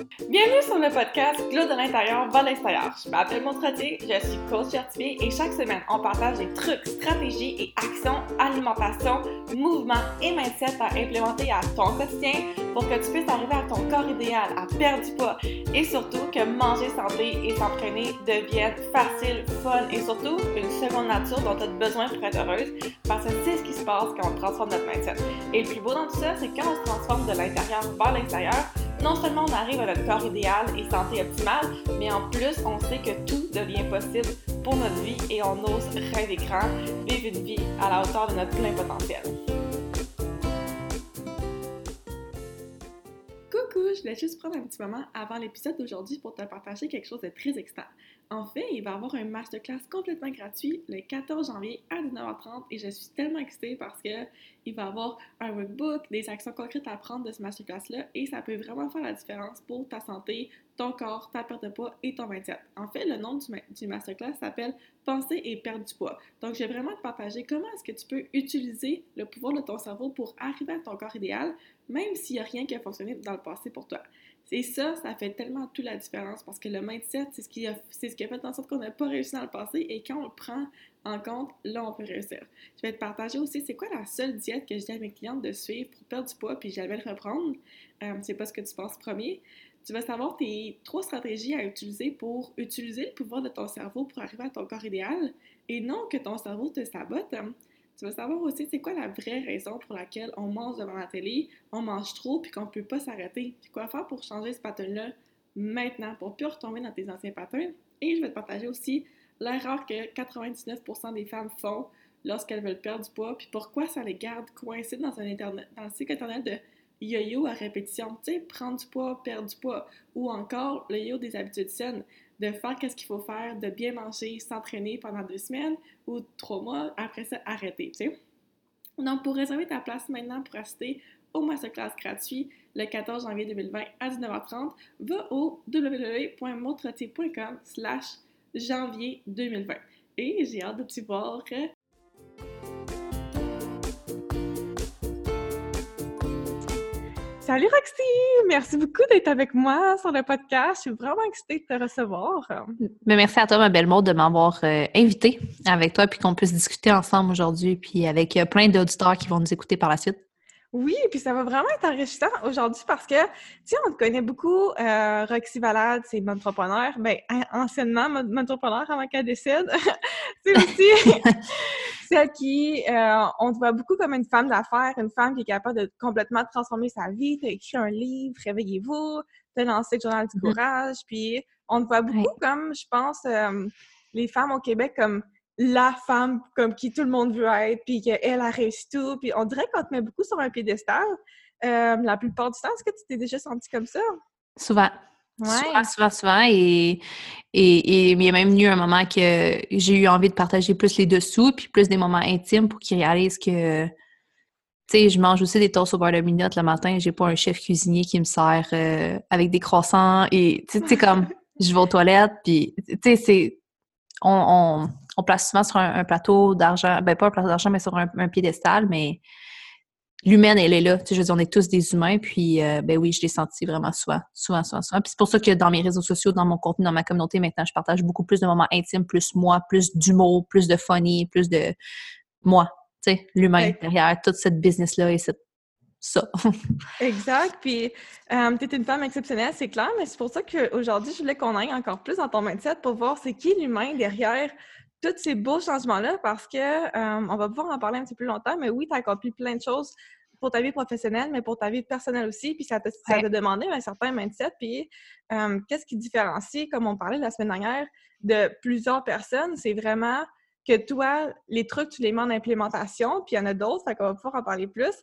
Bienvenue sur le podcast Glow de l'intérieur vers l'extérieur. Je m'appelle Montretier, je suis coach certifié et chaque semaine, on partage des trucs, stratégies et actions, alimentation, mouvement et mindset à implémenter à ton quotidien pour que tu puisses arriver à ton corps idéal, à perdre du poids et surtout que manger santé et s'entraîner devienne facile, fun et surtout une seconde nature dont tu as besoin pour être heureuse parce que c'est ce qui se passe quand on transforme notre mindset. Et le plus beau dans tout ça, c'est quand on se transforme de l'intérieur vers l'extérieur, non seulement on arrive à notre corps idéal et santé optimale, mais en plus, on sait que tout devient possible pour notre vie et on ose rêver grand, vivre une vie à la hauteur de notre plein potentiel. Coucou, je voulais juste prendre un petit moment avant l'épisode d'aujourd'hui pour te partager quelque chose de très excitant. En fait, il va y avoir un masterclass complètement gratuit le 14 janvier à 19h30 et je suis tellement excitée parce que il va y avoir un workbook, des actions concrètes à prendre de ce masterclass-là et ça peut vraiment faire la différence pour ta santé, ton corps, ta perte de poids et ton mindset. En fait, le nom du, masterclass s'appelle Penser et perdre du poids. Donc, je vais vraiment te partager comment est-ce que tu peux utiliser le pouvoir de ton cerveau pour arriver à ton corps idéal, même s'il n'y a rien qui a fonctionné dans le passé pour toi. Et ça, ça fait tellement toute la différence parce que le mindset, c'est ce qui a, c'est ce qui fait en sorte qu'on n'a pas réussi dans le passé et quand on le prend en compte, là, on peut réussir. Je vais te partager aussi c'est quoi la seule diète que je dis à mes clientes de suivre pour perdre du poids puis jamais le reprendre? Euh, c'est pas ce que tu penses premier. Tu vas savoir tes trois stratégies à utiliser pour utiliser le pouvoir de ton cerveau pour arriver à ton corps idéal et non que ton cerveau te sabote. Tu vas savoir aussi c'est quoi la vraie raison pour laquelle on mange devant la télé, on mange trop puis qu'on ne peut pas s'arrêter. Puis quoi faire pour changer ce pattern-là maintenant pour ne plus retomber dans tes anciens patterns? Et je vais te partager aussi l'erreur que 99% des femmes font lorsqu'elles veulent perdre du poids, puis pourquoi ça les garde coincées dans un internet, dans le cycle internet de yo-yo à répétition. Tu sais, prendre du poids, perdre du poids, ou encore le yo des habitudes saines de faire qu'est-ce qu'il faut faire, de bien manger, s'entraîner pendant deux semaines ou trois mois, après ça, arrêter, tu sais. Donc, pour réserver ta place maintenant pour assister au masterclass gratuit le 14 janvier 2020 à 19h30, va au www.montretier.com slash janvier 2020. Et j'ai hâte de te voir Salut Roxy! Merci beaucoup d'être avec moi sur le podcast. Je suis vraiment excitée de te recevoir. Mais merci à toi, ma belle mode, de m'avoir euh, invitée avec toi puis qu'on puisse discuter ensemble aujourd'hui puis avec euh, plein d'auditeurs qui vont nous écouter par la suite. Oui, puis ça va vraiment être enrichissant aujourd'hui parce que, tu sais, on te connaît beaucoup, euh, Roxy Valade, c'est entrepreneur, bien, anciennement mon entrepreneur avant qu'elle décide. c'est aussi celle qui, euh, on te voit beaucoup comme une femme d'affaires, une femme qui est capable de complètement transformer sa vie. Tu as écrit un livre, Réveillez-vous, tu as lancé le Journal du mm-hmm. Courage, puis on te voit beaucoup comme, je pense, euh, les femmes au Québec comme la femme comme qui tout le monde veut être, puis qu'elle a réussi tout. Puis on dirait qu'on te met beaucoup sur un piédestal. Euh, la plupart du temps, est-ce que tu t'es déjà senti comme ça? Souvent. Souvent, souvent, souvent. Et, et, il y a même eu un moment que j'ai eu envie de partager plus les dessous, puis plus des moments intimes pour qu'ils réalisent que, tu sais, je mange aussi des toasts au beurre de minute le matin. J'ai pas un chef cuisinier qui me sert euh, avec des croissants. Et, tu sais, comme, je vais aux toilettes, puis, tu sais, c'est... On, on, place souvent sur un, plateau d'argent, ben pas un plateau d'argent, mais sur un, un piédestal, mais l'humaine, elle est là. Tu sais, je veux dire, on est tous des humains, puis euh, ben oui, je l'ai senti vraiment souvent, souvent, souvent, souvent. Puis c'est pour ça que dans mes réseaux sociaux, dans mon contenu, dans ma communauté, maintenant, je partage beaucoup plus de moments intimes, plus moi, plus d'humour, plus de funny, plus de moi, tu sais, l'humain derrière toute cette business-là et cette ça. exact. Puis, euh, tu es une femme exceptionnelle, c'est clair, mais c'est pour ça qu'aujourd'hui, je voulais qu'on aille encore plus dans ton mindset pour voir c'est qui l'humain derrière tous ces beaux changements-là parce que euh, on va pouvoir en parler un petit peu plus longtemps, mais oui, tu as accompli plein de choses pour ta vie professionnelle, mais pour ta vie personnelle aussi, puis ça t'a ça demandé un certain mindset. Puis euh, qu'est-ce qui différencie, comme on parlait la semaine dernière, de plusieurs personnes, c'est vraiment que toi, les trucs, tu les mets en implémentation, puis il y en a d'autres, ça qu'on va pouvoir en parler plus.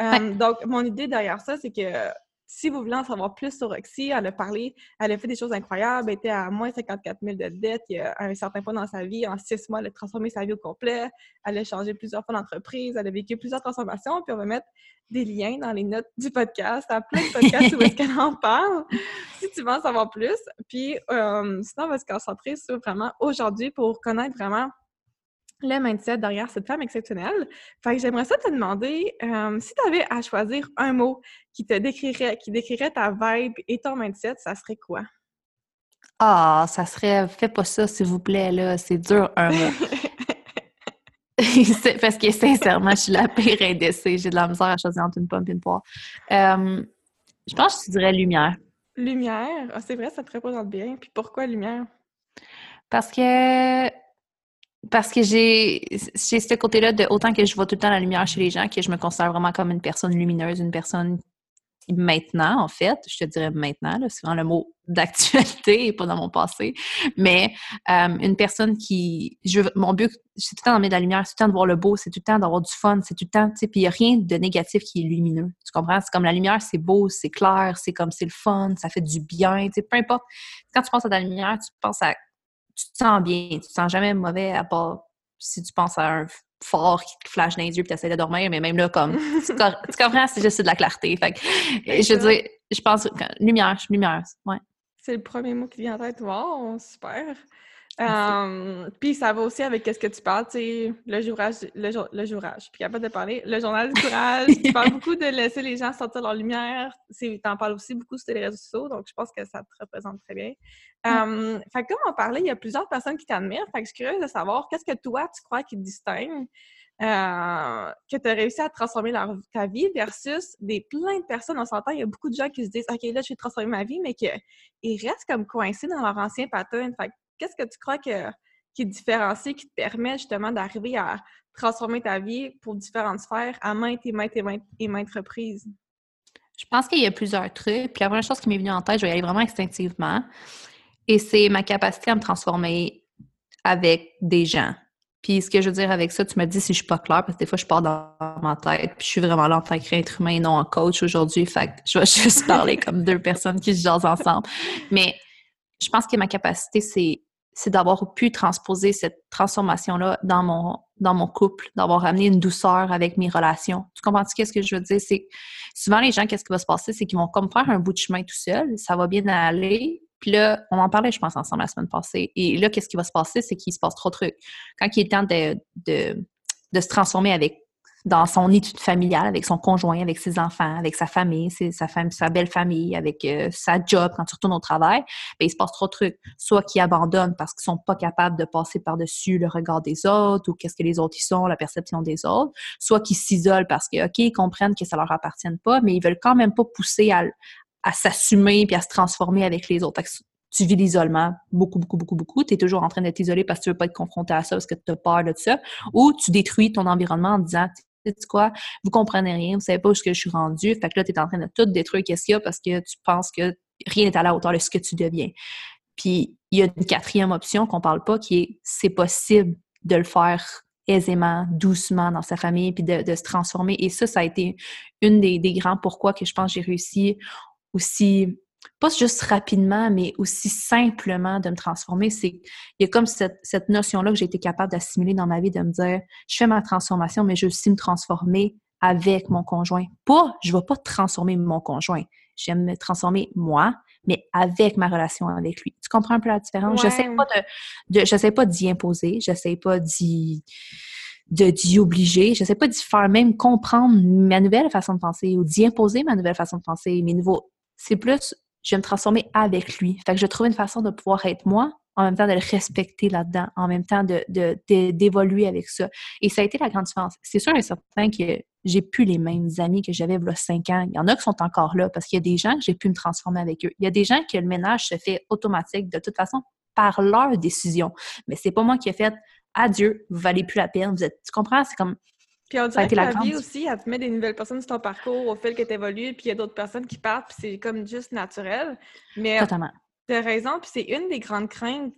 Euh, donc, mon idée derrière ça, c'est que si vous voulez en savoir plus sur Roxy, elle a parlé, elle a fait des choses incroyables, elle était à moins 54 000 de dette il y a un certain point dans sa vie. En six mois, elle a transformé sa vie au complet. Elle a changé plusieurs fois d'entreprise. Elle a vécu plusieurs transformations. Puis on va mettre des liens dans les notes du podcast, à plein de podcasts où est-ce qu'elle en parle, si tu veux en savoir plus. Puis euh, sinon, on va se concentrer sur vraiment aujourd'hui pour connaître vraiment le mindset derrière cette femme exceptionnelle. Fait que j'aimerais ça te demander euh, si tu avais à choisir un mot qui te décrirait, qui décrirait ta vibe et ton mindset, ça serait quoi? Ah, ça serait fais pas ça, s'il vous plaît, là. C'est dur un mot. Parce que sincèrement, je suis la pire indécise. J'ai de la misère à choisir entre une pomme et une poire. Euh, je pense que tu dirais lumière. Lumière? Ah, c'est vrai, ça te représente bien. Puis pourquoi lumière? Parce que parce que j'ai ce côté-là de autant que je vois tout le temps la lumière chez les gens, que je me considère vraiment comme une personne lumineuse, une personne maintenant, en fait, je te dirais maintenant, c'est vraiment le mot d'actualité et pas dans mon passé, mais euh, une personne qui, je, mon but, c'est tout le temps d'emmener de la lumière, c'est tout le temps de voir le beau, c'est tout le temps d'avoir du fun, c'est tout le temps, puis il n'y a rien de négatif qui est lumineux, tu comprends? C'est comme la lumière, c'est beau, c'est clair, c'est comme c'est le fun, ça fait du bien, tu peu importe. Quand tu penses à la lumière, tu penses à tu te sens bien, tu te sens jamais mauvais à part si tu penses à un fort qui te flash dans les yeux et tu essaies de dormir, mais même là, comme, tu, comprends, c'est juste de la clarté. Fait je veux dire, je pense, lumière, lumière, ouais. C'est le premier mot qui vient en tête. Wow, super. Um, puis ça va aussi avec ce que tu parles, tu sais, le jourage, le, le jourage. Puis capable de parler, le journal du courage. tu parles beaucoup de laisser les gens sortir leur lumière. Tu en parles aussi beaucoup sur les réseaux sociaux, donc je pense que ça te représente très bien. Um, fait comme on parlait, il y a plusieurs personnes qui t'admirent. Fait que je suis curieuse de savoir qu'est-ce que toi, tu crois qui te distingue, euh, que tu as réussi à transformer ta vie versus des plein de personnes. On s'entend, il y a beaucoup de gens qui se disent OK, là, je vais transformer ma vie, mais qu'ils restent comme coincés dans leur ancien pattern. Fait qu'est-ce que tu crois que, qui te différencie, qui te permet justement d'arriver à transformer ta vie pour différentes sphères à maintes et maintes et maintes, et maintes reprises? Je pense qu'il y a plusieurs trucs. Puis la première chose qui m'est venue en tête, je vais y aller vraiment instinctivement. Et c'est ma capacité à me transformer avec des gens. Puis ce que je veux dire avec ça, tu me dis si je suis pas claire, parce que des fois je pars dans ma tête, puis je suis vraiment là en tant qu'être humain et non en coach aujourd'hui. Fait que je vais juste parler comme deux personnes qui se jasent ensemble. Mais je pense que ma capacité, c'est d'avoir pu transposer cette transformation-là dans mon, couple, d'avoir amené une douceur avec mes relations. Tu comprends ce que je veux dire? C'est souvent les gens, qu'est-ce qui va se passer? C'est qu'ils vont comme faire un bout de chemin tout seul, ça va bien aller, puis là, on en parlait, je pense, ensemble la semaine passée. Et là, qu'est-ce qui va se passer? C'est qu'il se passe trop de trucs. Quand il est temps de se transformer avec dans son étude familiale, avec son conjoint, avec ses enfants, avec sa famille, sa, femme, sa belle famille, avec euh, sa job, quand tu retournes au travail, bien, il se passe trop de trucs. Soit qu'ils abandonnent parce qu'ils sont pas capables de passer par-dessus le regard des autres ou qu'est-ce que les autres y sont, la perception des autres. Soit qu'ils s'isolent parce que, OK, ils comprennent que ça leur appartient pas, mais ils veulent quand même pas pousser à, à s'assumer puis à se transformer avec les autres. tu vis l'isolement beaucoup, beaucoup, beaucoup, beaucoup. Tu es toujours en train d'être isolé parce que tu veux pas être confronté à ça, parce que tu as peur de ça. Ou tu détruis ton environnement en disant, sais quoi, vous comprenez rien, vous savez pas où je suis rendu. Fait que là, tu es en train de tout détruire qu'est-ce qu'il y a parce que tu penses que rien n'est à la hauteur de ce que tu deviens. Puis, il y a une quatrième option qu'on parle pas qui est, c'est possible de le faire aisément, doucement dans sa famille, puis de, se transformer. Et ça, ça a été une des, des grands pourquoi que je pense que j'ai réussi aussi, pas juste rapidement, mais aussi simplement de me transformer. C'est, il y a comme cette, cette notion-là que j'ai été capable d'assimiler dans ma vie, de me dire, je fais ma transformation, mais je veux aussi me transformer avec mon conjoint. Pas, je ne vais pas transformer mon conjoint. J'aime me transformer moi, mais avec ma relation avec lui. Tu comprends un peu la différence? Je n'essaie pas de, de j'essaie pas d'y imposer, j'essaie pas d'y de d'y obliger, je sais pas d'y faire même comprendre ma nouvelle façon de penser ou d'y imposer ma nouvelle façon de penser, mes nouveaux c'est plus, je vais me transformer avec lui. Fait que je trouve une façon de pouvoir être moi, en même temps de le respecter là-dedans, en même temps de, d'évoluer avec ça. Et ça a été la grande différence. C'est sûr et certain que j'ai plus les mêmes amis que j'avais il y a cinq ans. Il y en a qui sont encore là parce qu'il y a des gens que j'ai pu me transformer avec eux. Il y a des gens que le ménage se fait automatique de toute façon par leur décision. Mais c'est pas moi qui ai fait adieu, vous valez plus la peine. Vous êtes, tu comprends? C'est comme puis on dirait que la, vie aussi, elle te met des nouvelles personnes sur ton parcours au fil que tu évolues, puis il y a d'autres personnes qui partent, puis c'est comme juste naturel. Mais Totalement. Tu as raison, puis c'est une des grandes craintes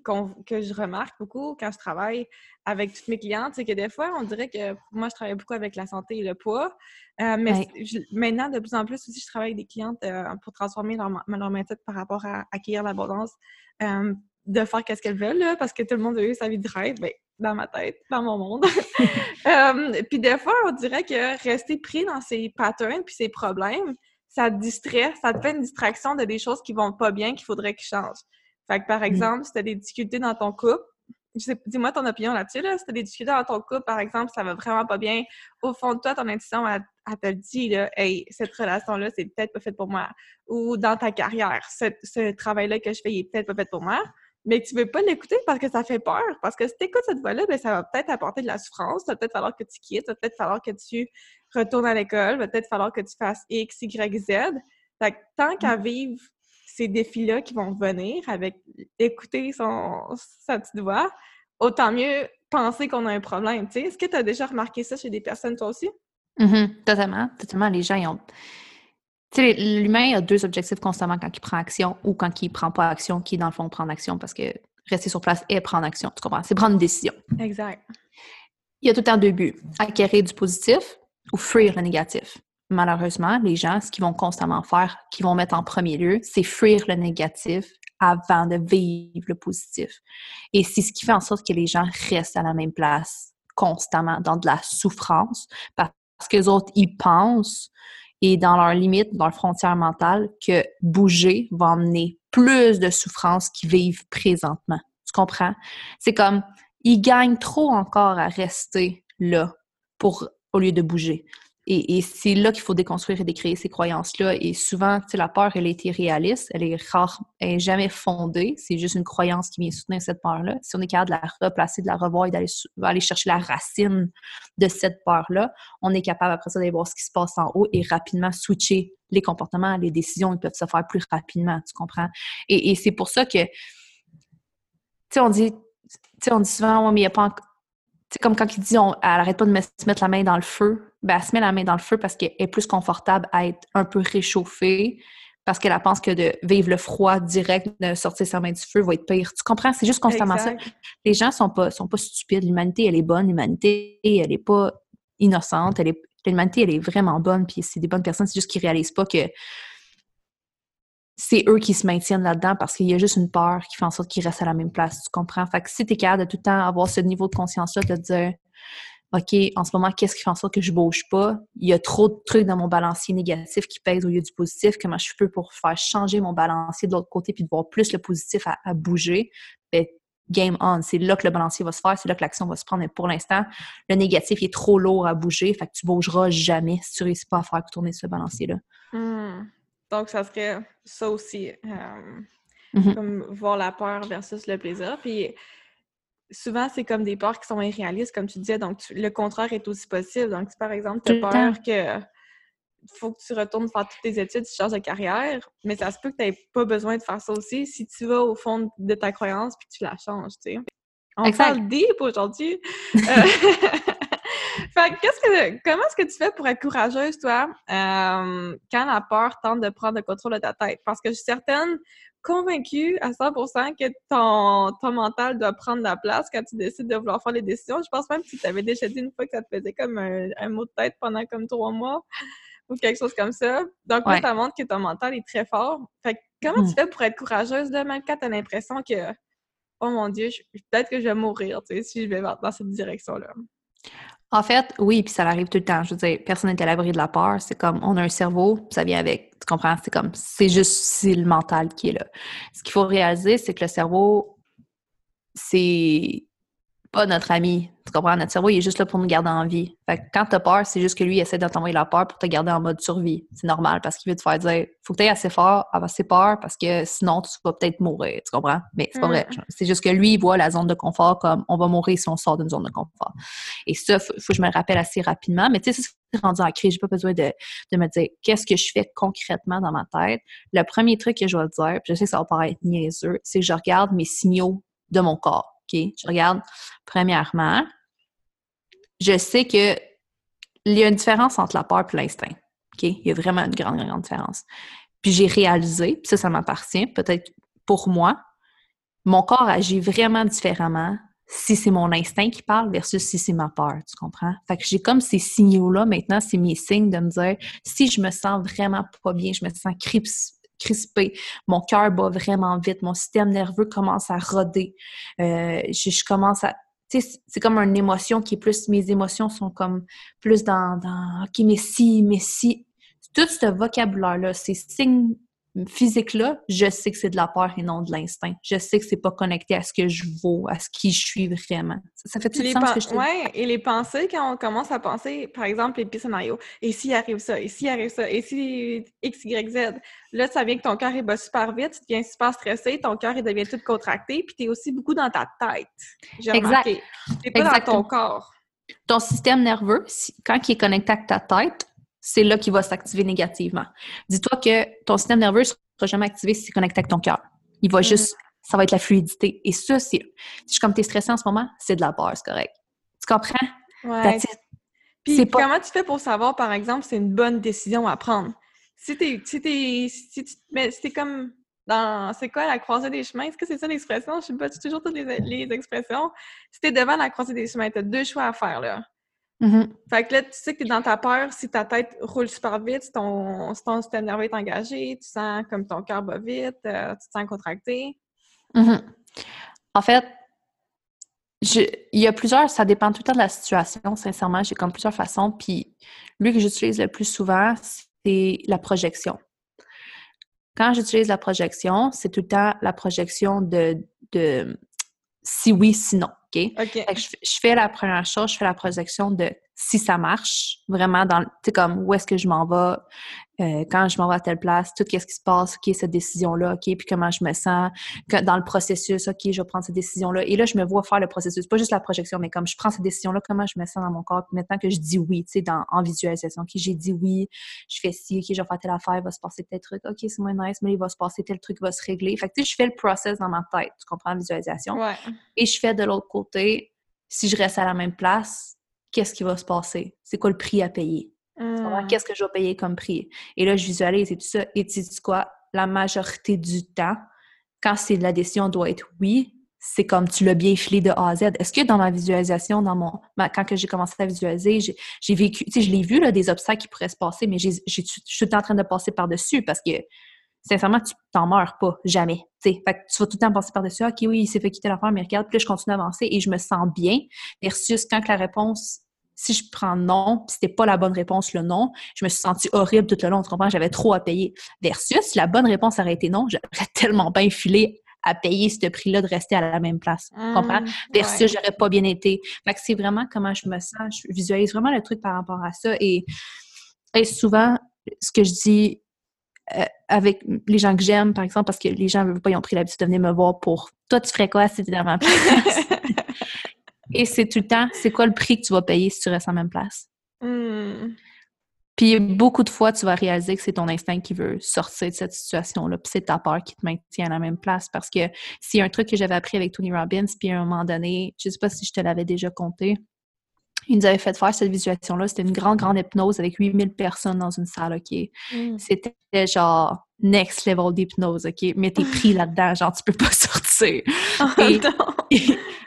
que je remarque beaucoup quand je travaille avec toutes mes clientes, c'est que des fois, on dirait que moi, je travaille beaucoup avec la santé et le poids, euh, mais maintenant, de plus en plus aussi, je travaille avec des clientes euh, pour transformer leur, leur mindset par rapport à acquérir l'abondance, euh, de faire qu'est-ce qu'elles veulent, là, parce que tout le monde a eu sa vie de rêve. Ben, dans ma tête, dans mon monde. puis des fois, on dirait que rester pris dans ces patterns puis ces problèmes, ça te distrait, ça te fait une distraction de des choses qui vont pas bien, qu'il faudrait qu'ils changent. Fait que par mm. exemple, si tu as des difficultés dans ton couple, dis-moi ton opinion là-dessus, là. Si t'as des difficultés dans ton couple, par exemple, ça va vraiment pas bien, au fond de toi, ton intuition, elle, te dit, là, hey, cette relation-là, c'est peut-être pas fait pour moi. Ou dans ta carrière, ce, travail-là que je fais, il est peut-être pas fait pour moi. Mais tu veux pas l'écouter parce que ça fait peur. Parce que si tu écoutes cette voix-là, ben, ça va peut-être apporter de la souffrance. Ça va peut-être falloir que tu quittes. Ça va peut-être falloir que tu retournes à l'école. Va peut-être falloir que tu fasses X, Y, Z. Fait que tant qu'à mmh. vivre ces défis-là qui vont venir avec écouter son, sa petite voix, autant mieux penser qu'on a un problème. Est-ce que tu as déjà remarqué ça chez des personnes, toi aussi? Mm-hmm. totalement. Totalement. Les gens, ils ont. Tu sais, l'humain a deux objectifs constamment quand il prend action ou quand il prend pas action, qui, dans le fond, prend action parce que rester sur place et prendre action. Tu comprends? C'est prendre une décision. Exact. Il y a tout le temps deux buts acquérir du positif ou fuir le négatif malheureusement, les gens, ce qu'ils vont constamment faire, qu'ils vont mettre en premier lieu, c'est fuir le négatif avant de vivre le positif. Et c'est ce qui fait en sorte que les gens restent à la même place constamment dans de la souffrance parce que les autres, ils pensent et dans leurs limites, dans leur frontière mentale, que bouger va emmener plus de souffrance qu'ils vivent présentement. Tu comprends? C'est comme, ils gagnent trop encore à rester là pour, au lieu de bouger. Et, c'est là qu'il faut déconstruire et décréer ces croyances-là. Et souvent, tu sais, la peur, elle est irréaliste, elle est rare, elle n'est jamais fondée. C'est juste une croyance qui vient soutenir cette peur-là. Si on est capable de la replacer, de la revoir et d'aller aller chercher la racine de cette peur-là, on est capable après ça d'aller voir ce qui se passe en haut et rapidement switcher les comportements, les décisions, ils peuvent se faire plus rapidement, tu comprends? Et, c'est pour ça que, tu sais, on dit, tu sais, on dit souvent, mais il n'y a pas c'est comme quand il dit on, elle arrête pas de se mettre la main dans le feu, ben elle se met la main dans le feu parce qu'elle est plus confortable à être un peu réchauffée, parce qu'elle pense que de vivre le froid direct, de sortir sa main du feu va être pire. Tu comprends? C'est juste constamment ça. Les gens sont pas, sont pas stupides. L'humanité, elle est bonne. L'humanité, elle est pas innocente. Elle est, l'humanité, elle est vraiment bonne, puis c'est des bonnes personnes. C'est juste qu'ils réalisent pas que c'est eux qui se maintiennent là-dedans parce qu'il y a juste une peur qui fait en sorte qu'ils restent à la même place. Tu comprends? Fait que si t'es capable de tout le temps avoir ce niveau de conscience-là, de te dire OK, en ce moment, qu'est-ce qui fait en sorte que je bouge pas? Il y a trop de trucs dans mon balancier négatif qui pèsent au lieu du positif. Comment je peux pour faire changer mon balancier de l'autre côté puis de voir plus le positif à, bouger? Ben, game on. C'est là que le balancier va se faire, c'est là que l'action va se prendre. Mais pour l'instant, le négatif est trop lourd à bouger, fait que tu bougeras jamais si tu réussis pas à faire tourner ce balancier-là. Hmm. Donc, ça serait ça aussi, euh, mm-hmm. comme voir la peur versus le plaisir. Puis, souvent, c'est comme des peurs qui sont irréalistes, comme tu disais. Donc, le contraire est aussi possible. Donc, si par exemple, tu as peur que faut que tu retournes faire toutes tes études, tu changes de carrière, mais ça se peut que tu n'aies pas besoin de faire ça aussi si tu vas au fond de ta croyance puis tu la changes, tu sais. On parle deep aujourd'hui. Euh, fait que, comment est-ce que tu fais pour être courageuse, toi, euh, quand la peur tente de prendre le contrôle de ta tête? Parce que je suis certaine, convaincue à 100% que ton, ton mental doit prendre la place quand tu décides de vouloir faire les décisions. Je pense même que tu t'avais déjà dit une fois que ça te faisait comme un, mot de tête pendant comme trois mois ou quelque chose comme ça. Donc, ça montre que ton mental est très fort. Fait comment tu hmm. fais pour être courageuse, là, même quand tu as l'impression que, oh mon Dieu, peut-être que je vais mourir, tu sais, si je vais dans cette direction-là? En fait, oui, puis ça arrive tout le temps. Je veux dire, personne n'est à l'abri de la peur. C'est comme, on a un cerveau, ça vient avec. Tu comprends? C'est comme, c'est juste, le mental qui est là. Ce qu'il faut réaliser, c'est que le cerveau, c'est pas notre ami. Tu comprends? Notre cerveau, il est juste là pour nous garder en vie. Fait que quand t'as peur, c'est juste que lui, il essaie de t'envoyer la peur pour te garder en mode survie. C'est normal parce qu'il veut te faire dire faut que tu assez fort, avoir assez peur parce que sinon, tu vas peut-être mourir. Tu comprends? Mais c'est pas vrai. Mm. C'est juste que lui, il voit la zone de confort comme on va mourir si on sort d'une zone de confort. Et ça, faut, faut que je me le rappelle assez rapidement. Mais tu sais, c'est rendu en crise. J'ai pas besoin de, de me dire qu'est-ce que je fais concrètement dans ma tête. Le premier truc que je vais dire, puis je sais que ça va paraître niaiseux, c'est que je regarde mes signaux de mon corps. OK? Je regarde, premièrement, je sais que il y a une différence entre la peur et l'instinct. OK? Il y a vraiment une grande, grande différence. Puis j'ai réalisé, puis ça, ça m'appartient, peut-être pour moi, mon corps agit vraiment différemment si c'est mon instinct qui parle versus si c'est ma peur, tu comprends? Fait que j'ai comme ces signaux-là maintenant, c'est mes signes de me dire si je me sens vraiment pas bien, je me sens crispé, mon cœur bat vraiment vite, mon système nerveux commence à roder, euh, je, commence à c'est comme une émotion qui est plus, mes émotions sont comme plus dans, dans OK, mais si, mais si. Tout ce vocabulaire-là, ces signes physique-là, je sais que c'est de la peur et non de l'instinct. Je sais que c'est pas connecté à ce que je vaux, à ce qui je suis vraiment. Ça, fait tout le sens que je te Ouais, et les pensées, quand on commence à penser, par exemple, les scénarios, et s'il arrive ça, et s'il arrive ça, et si X, Y, Z, là, ça vient que ton cœur, il bat super vite, tu deviens super stressé, ton cœur, il devient tout contracté, puis tu es aussi beaucoup dans ta tête. J'ai remarqué. Tu pas dans ton corps. Ton système nerveux, quand il est connecté à ta tête, c'est là qu'il va s'activer négativement. Dis-toi que ton système nerveux ne sera jamais activé si c'est connecté avec ton cœur. Il va mm. juste, ça va être la fluidité. Et ça, c'est, si comme tu es stressé en ce moment, c'est de la c'est correct. Tu comprends? Ouais. Puis comment tu fais pour savoir, par exemple, si c'est une bonne décision à prendre? Si t'es, si t'es, si tu mais c'est comme dans, c'est quoi la croisée des chemins? Est-ce que c'est ça l'expression? Je sais pas, tu toujours toutes les, les expressions. Si t'es devant la croisée des chemins, t'as deux choix à faire, là. Mm-hmm. Fait que là, tu sais que t'es dans ta peur, si ta tête roule super vite, si ton, si ton système nerveux est engagé, tu sens comme ton cœur bat vite, euh, tu te sens contracté. Mm-hmm. En fait, il y a plusieurs, ça dépend tout le temps de la situation, sincèrement, j'ai comme plusieurs façons, puis lui que j'utilise le plus souvent, c'est la projection. Quand j'utilise la projection, c'est tout le temps la projection de, de si oui, sinon. OK? je, fais la première chose, je fais la projection de si ça marche, vraiment dans, tu sais, comme où est-ce que je m'en vais, euh, quand je m'en vais à telle place, tout qu'est-ce qui se passe, OK, cette décision-là, OK, puis comment je me sens dans le processus, OK, je vais prendre cette décision-là. Et là, je me vois faire le processus, pas juste la projection, mais comme je prends cette décision-là, comment je me sens dans mon corps. Puis maintenant que je dis oui, tu sais, en visualisation, OK, j'ai dit oui, je fais ci, OK, je vais faire telle affaire, il va se passer tel truc, OK, c'est moins nice, mais il va se passer tel truc, il va se régler. Fait que, tu sais, je fais le process dans ma tête, tu comprends, la visualisation. Et je fais de l'autre côté, si je reste à la même place, qu'est-ce qui va se passer? C'est quoi le prix à payer? Mmh. Qu'est-ce que je vais payer comme prix? Et là, je visualise et tout ça. Et tu sais quoi? La majorité du temps, quand c'est la décision doit être oui, c'est comme tu l'as bien filé de A à Z. Est-ce que dans ma visualisation, dans mon quand j'ai commencé à visualiser, j'ai vécu, tu sais, je l'ai vu là, des obstacles qui pourraient se passer, mais je suis tout en train de passer par-dessus parce que sincèrement, tu t'en meurs pas, jamais. Fait que tu vas tout le temps passer par-dessus, OK, oui, il s'est fait quitter l'affaire, mais regarde, puis là, je continue à avancer et je me sens bien, versus quand la réponse si je prends non, puis c'était pas la bonne réponse, le non, je me suis sentie horrible tout le long, tu comprends? J'avais trop à payer. Versus, si la bonne réponse aurait été non, j'aurais tellement bien filé à payer ce prix-là de rester à la même place. tu comprends? Mmh, Versus, j'aurais pas bien été. Fait que c'est vraiment comment je me sens. Je visualise vraiment le truc par rapport à ça. Et, et souvent, ce que je dis euh, avec les gens que j'aime, par exemple, parce que les gens ne veulent pas, ils ont pris l'habitude de venir me voir pour toi, tu ferais quoi si tu dans ma place? Et c'est tout le temps, c'est quoi le prix que tu vas payer si tu restes en même place? Hmm. Puis beaucoup de fois, tu vas réaliser que c'est ton instinct qui veut sortir de cette situation-là, puis c'est ta peur qui te maintient à la même place. Parce que c'est un truc que j'avais appris avec Tony Robbins, puis à un moment donné, je sais pas si je te l'avais déjà compté, il nous avait fait faire cette visualisation-là. C'était une grande, grande hypnose avec 8000 personnes dans une salle, OK? Hmm. C'était genre next level d'hypnose, OK? Mais t'es pris là-dedans, genre tu peux pas sortir. Oh, et,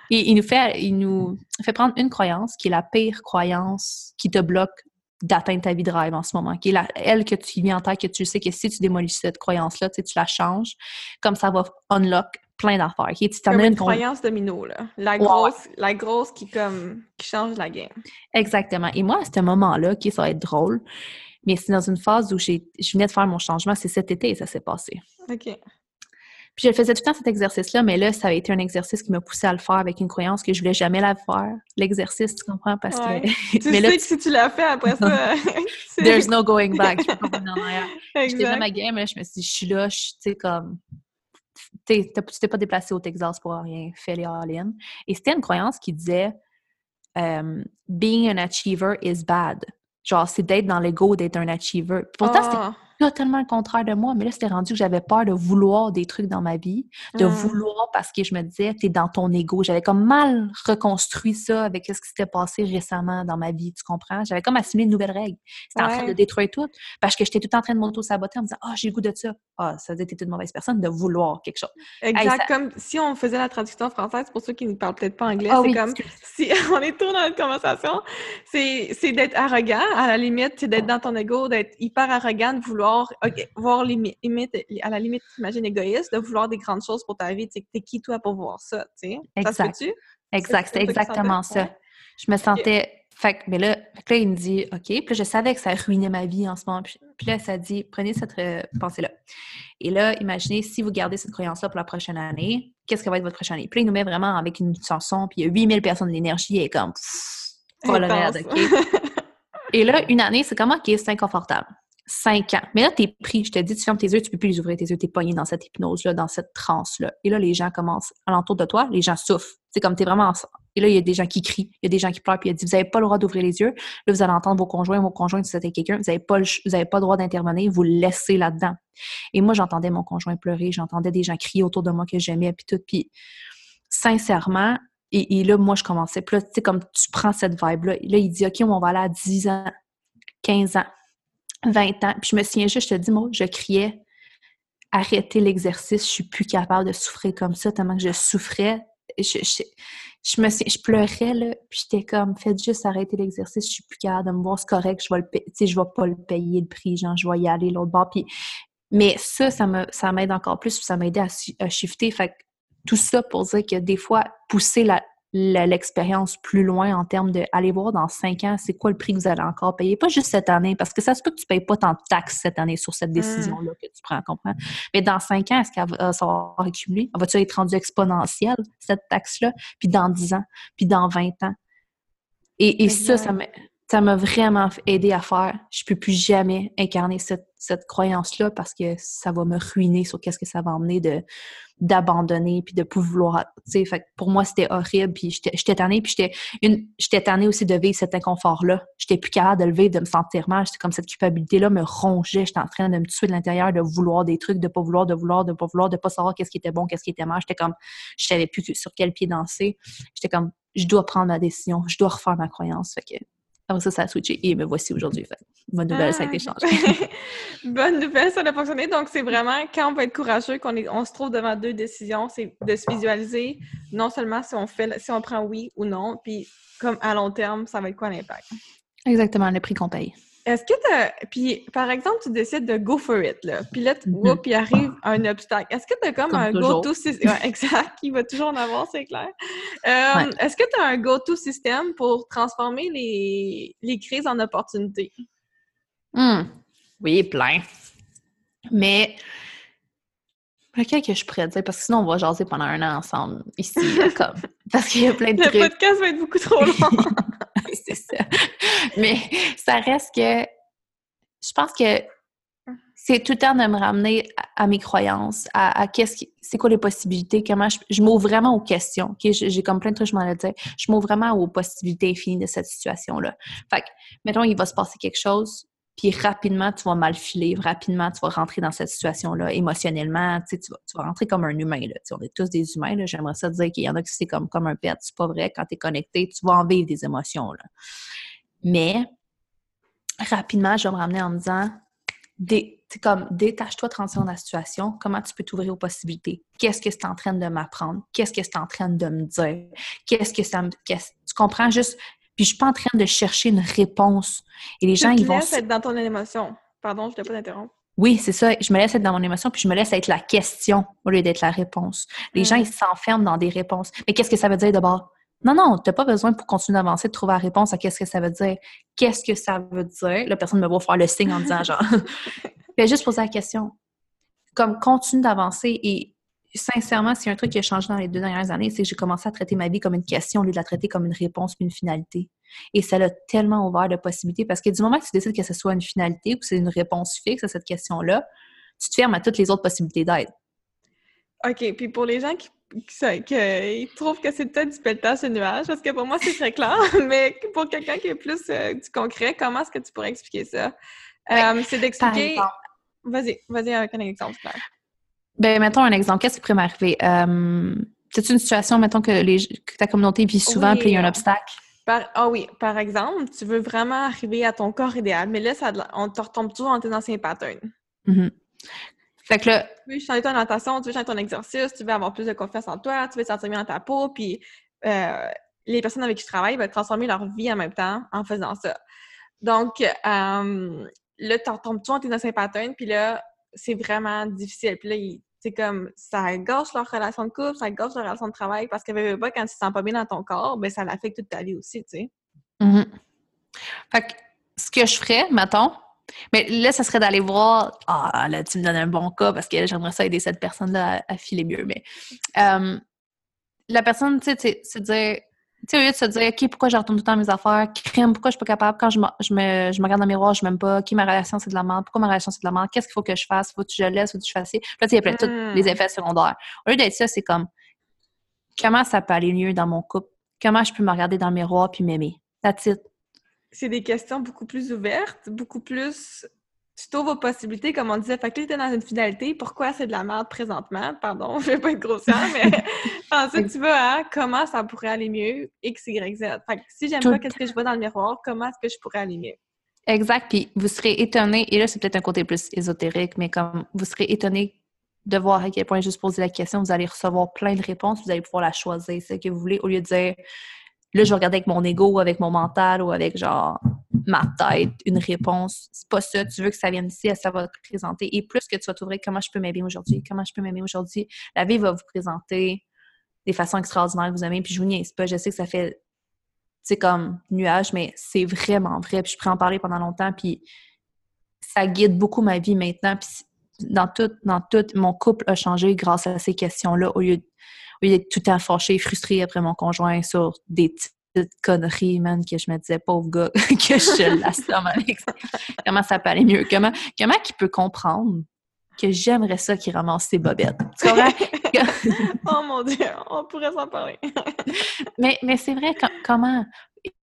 il nous fait, il nous fait prendre une croyance qui est la pire croyance qui te bloque d'atteindre ta vie de rêve en ce moment, qui est la, elle que tu viens en tête, que tu sais que si tu démolis cette croyance-là, tu, la changes, comme ça va unlock plein d'affaires. Okay? Tu comme une, croyance domino, là. La grosse, la grosse qui, comme, qui change la game. Exactement. Et moi, à ce moment-là, qui ça va être drôle, mais c'est dans une phase où je venais de faire mon changement, c'est cet été et ça s'est passé. OK. Puis je faisais tout le temps cet exercice-là, mais là, ça a été un exercice qui m'a poussé à le faire avec une croyance que je voulais jamais la faire. L'exercice, tu comprends? Parce que. tu mais sais que si tu l'as fait après ça. There's no going back. J'étais dans ma game, là, je me suis dit, je suis là, tu sais, comme. Tu t'es pas déplacé au Texas pour rien, fais les all-in. Et c'était une croyance qui disait um, Being an achiever is bad. Genre, c'est d'être dans l'ego d'être un achiever. Pourtant, c'était ah totalement le contraire de moi. Mais là, c'était rendu que j'avais peur de vouloir des trucs dans ma vie, de mmh. vouloir parce que je me disais, t'es dans ton ego. J'avais comme mal reconstruit ça avec ce qui s'était passé récemment dans ma vie, tu comprends? J'avais comme assimilé une nouvelle règle. C'était en train de détruire tout parce que j'étais tout en train de m'auto-saboter en me disant, ah, j'ai le goût de ça. Ah, ça veut dire que une mauvaise personne de vouloir quelque chose. Exact. Comme si on faisait la traduction française, pour ceux qui ne parlent peut-être pas anglais, ah c'est comme si on est tout dans notre conversation, c'est d'être arrogant, à la limite, c'est d'être dans ton ego, d'être hyper arrogant, de vouloir voir limite, à la limite, imagine égoïste, de vouloir des grandes choses pour ta vie. Tu t'es qui toi pour voir ça, tu sais? Exact. Ça exact, c'est exactement ça. Je me sentais fait que, mais là, là, il me dit, OK. Puis là, je savais que ça ruinait ma vie en ce moment. Puis, là, ça dit, prenez cette euh, pensée-là. Et là, imaginez, si vous gardez cette croyance-là pour la prochaine année, qu'est-ce que va être votre prochaine année? Puis là, il nous met vraiment avec une chanson, puis il y a 8000 personnes de l'énergie, et comme, pas le OK? et là, une année, c'est comment? OK, c'est inconfortable. Cinq ans. Mais là, t'es pris. Je te dis, tu fermes tes yeux, tu peux plus les ouvrir tes yeux, t'es pogné dans cette hypnose-là, dans cette transe-là. Et là, les gens commencent alentour de toi, les gens souffrent. C'est comme t'es vraiment Et là, il y a des gens qui crient, il y a des gens qui pleurent, puis il dit, vous n'avez pas le droit d'ouvrir les yeux. Là, vous allez entendre vos conjoints, vos conjoints, si c'était quelqu'un, vous n'avez pas, le, vous pas le droit d'intervenir, vous le laissez là-dedans. Et moi, j'entendais mon conjoint pleurer, j'entendais des gens crier autour de moi que j'aimais, puis tout. Puis, sincèrement, et, là, moi, je commençais. Puis là, tu sais, comme tu prends cette vibe-là, là, il dit, OK, on va aller à 10 ans, 15 ans. 20 ans. Puis je me souviens juste, je te dis, moi, je criais arrêter l'exercice, je suis plus capable de souffrir comme ça, tellement que je souffrais. Je, je, me je pleurais, là, puis j'étais comme, faites juste arrêter l'exercice, je suis plus capable de me voir, c'est correct, je vais le je vais pas le payer le prix, genre, je vais y aller l'autre bord. Puis, mais ça, ça m'aide ça encore plus, ça m'a aidé à, à shifter. Fait tout ça pour dire que des fois, pousser la, l'expérience plus loin en termes de aller voir dans cinq ans, c'est quoi le prix que vous allez encore payer? Pas juste cette année, parce que ça se peut que tu ne payes pas tant de taxes cette année sur cette mmh. décision-là que tu prends, comprends? Mais dans cinq ans, est-ce qu'elle va s'avoir accumulé? Va-tu être rendue exponentielle, cette taxe-là? Puis dans dix ans, puis dans vingt ans? Et, et ça, ça ça m'a vraiment aidé à faire. Je peux plus jamais incarner cette, cette croyance-là parce que ça va me ruiner sur qu'est-ce que ça va emmener de d'abandonner puis de pouvoir tu sais fait pour moi c'était horrible puis j'étais tannée puis j'étais une j'étais tannée aussi de vivre cet inconfort là j'étais plus capable de le vivre de me sentir mal. J'étais comme cette culpabilité là me rongeait. J'étais en train de me tuer de l'intérieur de vouloir des trucs de pas vouloir de vouloir de pas vouloir de pas savoir qu'est-ce qui était bon qu'est-ce qui était mal. J'étais comme je savais plus sur quel pied danser. J'étais comme je dois prendre ma décision. Je dois refaire ma croyance. Fait que après ça, ça a switché et me voici aujourd'hui. Bonne nouvelle, ça a été ah. changé. Bonne nouvelle, ça a fonctionné. Donc, c'est vraiment quand on va être courageux, qu'on on se trouve devant deux décisions, c'est de se visualiser non seulement si on fait, si on prend oui ou non, puis comme à long terme, ça va être quoi l'impact? Exactement, le prix qu'on paye. Est-ce que tu Puis, par exemple, tu décides de go for it, là. Puis là, tu vois, puis arrive un obstacle. Est-ce que tu as comme, un go-to système? exact. Il va toujours en avoir, c'est clair. Euh, est-ce que tu as un go-to système pour transformer les, les crises en opportunités? Hmm. Oui, plein. Mais. Lequel que je pourrais dire? Parce que sinon, on va jaser pendant un an ensemble ici, comme. Parce qu'il y a plein de Le podcast va être beaucoup trop long. c'est ça. Mais ça reste que je pense que c'est tout le temps de me ramener à, mes croyances, à, qu'est-ce c'est quoi les possibilités, comment je, m'ouvre vraiment aux questions. j'ai comme plein de trucs, je m'en dire. Je m'ouvre vraiment aux possibilités infinies de cette situation-là. Fait que, mettons, il va se passer quelque chose, puis rapidement, tu vas mal filer, rapidement, tu vas rentrer dans cette situation-là émotionnellement, tu, vas, tu vas rentrer comme un humain. On est tous des humains, j'aimerais ça dire qu'il y en a qui c'est comme, comme un pet, c'est pas vrai, quand tu es connecté, tu vas en vivre des émotions. Mais rapidement, je vais me ramener en me disant, comme détache-toi 30 secondes de la situation, comment tu peux t'ouvrir aux possibilités? Qu'est-ce que c'est en train de m'apprendre? Qu'est-ce que c'est en train de me dire? Qu'est-ce que ça me. tu comprends juste. Puis je suis pas en train de chercher une réponse. Et les gens, ils vont. être dans ton émotion. Pardon, je ne pas t'interrompre. Oui, c'est ça. Je me laisse être dans mon émotion, puis je me laisse être la question au lieu d'être la réponse. Les gens, mm. ils s'enferment dans des réponses. Mais qu'est-ce que ça veut dire d'abord? Non, non, tu n'as pas besoin pour continuer d'avancer de trouver la réponse à qu'est-ce que ça veut dire. Qu'est-ce que ça veut dire? La personne me va faire le signe en disant genre. Fais juste poser la question. Comme continue d'avancer et sincèrement, s'il y a un truc qui a changé dans les deux dernières années, c'est que j'ai commencé à traiter ma vie comme une question au lieu de la traiter comme une réponse puis une finalité. Et ça l'a tellement ouvert de possibilités parce que du moment que tu décides que ce soit une finalité ou que c'est une réponse fixe à cette question-là, tu te fermes à toutes les autres possibilités d'aide. OK. Puis pour les gens qui trouvent que c'est peut-être du pelletage de nuages, parce que pour moi, c'est très clair, mais pour quelqu'un qui est plus euh, du concret, comment est-ce que tu pourrais expliquer ça? Euh, c'est d'expliquer... Vas-y, vas-y avec un exemple clair. Ben, mettons un exemple. Qu'est-ce qui pourrait m'arriver? Euh, c'est une situation, mettons, que, les, ta communauté vit souvent, puis il y a un obstacle? Ah oui, par exemple, tu veux vraiment arriver à ton corps idéal, mais là, ça, on te retombe toujours dans tes anciens patterns. Mm-hmm. Fait que là. Tu veux changer ton alimentation, tu veux changer ton exercice, tu veux avoir plus de confiance en toi, tu veux te sentir bien dans ta peau, puis euh, les personnes avec qui tu travailles vont transformer leur vie en même temps en faisant ça. Donc, euh, là, tu retombes toujours dans tes anciens patterns, puis là, c'est vraiment difficile. Puis là, c'est comme, ça gâche leur relation de couple, ça gâche leur relation de travail, parce que pas, quand tu te sens pas bien dans ton corps, ben ça l'affecte toute ta vie aussi, tu sais. Mm-hmm. Fait que ce que je ferais, mettons, mais là, ça serait d'aller voir. Ah, là, tu me donnes un bon cas parce que j'aimerais ça aider cette personne-là à, filer mieux. Mais euh, la personne, tu sais, se dire. Tu sais, au lieu de se dire, OK, pourquoi je retourne tout le temps mes affaires? Crime, pourquoi je suis pas capable? Quand je me, je me, je me regarde dans le miroir, je m'aime pas. Qui ma relation, c'est de la merde? Pourquoi ma relation, c'est de la merde? Qu'est-ce qu'il faut que je fasse? Faut que je laisse? Faut que je fasse? Là, tu sais, il y a plein de tous les hmm. effets secondaires. Au lieu d'être ça, c'est comme, comment ça peut aller mieux dans mon couple? Comment je peux me regarder dans le miroir puis m'aimer? That's it c'est des questions beaucoup plus ouvertes, beaucoup plus. Tu t'ouvres aux possibilités, comme on disait. Fait que là, dans une finalité. Pourquoi c'est de la merde présentement? Pardon, je vais pas être grossière, mais ensuite, tu vas à comment ça pourrait aller mieux, X, Y, Z. Fait que si j'aime pas qu'est-ce que je vois dans le miroir, comment est-ce que je pourrais aller mieux? Exact. Puis vous serez étonné, et là, c'est peut-être un côté plus ésotérique, mais comme vous serez étonné de voir à quel point juste poser la question, vous allez recevoir plein de réponses, vous allez pouvoir la choisir, ce que vous voulez, au lieu de dire Là, je vais regarder avec mon ego, avec mon mental ou avec genre ma tête une réponse. C'est pas ça. Tu veux que ça vienne ici, ça va te présenter. Et plus que tu vas t'ouvrir, comment je peux m'aimer aujourd'hui? Comment je peux m'aimer aujourd'hui? La vie va vous présenter des façons extraordinaires que vous aimez. Puis je vous niaise pas. Je sais que ça fait, c'est comme nuage, mais c'est vraiment vrai. Puis je pourrais en parler pendant longtemps. Puis ça guide beaucoup ma vie maintenant. Puis dans tout, dans tout, mon couple a changé grâce à ces questions-là au lieu est tout le frustré après mon conjoint sur des petites conneries, man, que je me disais, pauvre gars, que je l'assomme avec ça. Comment ça peut aller mieux? Comment, comment il peut comprendre que j'aimerais ça qu'il ramasse ses bobettes? Tu comprends? oh mon Dieu, on pourrait s'en parler. mais mais c'est vrai, comment...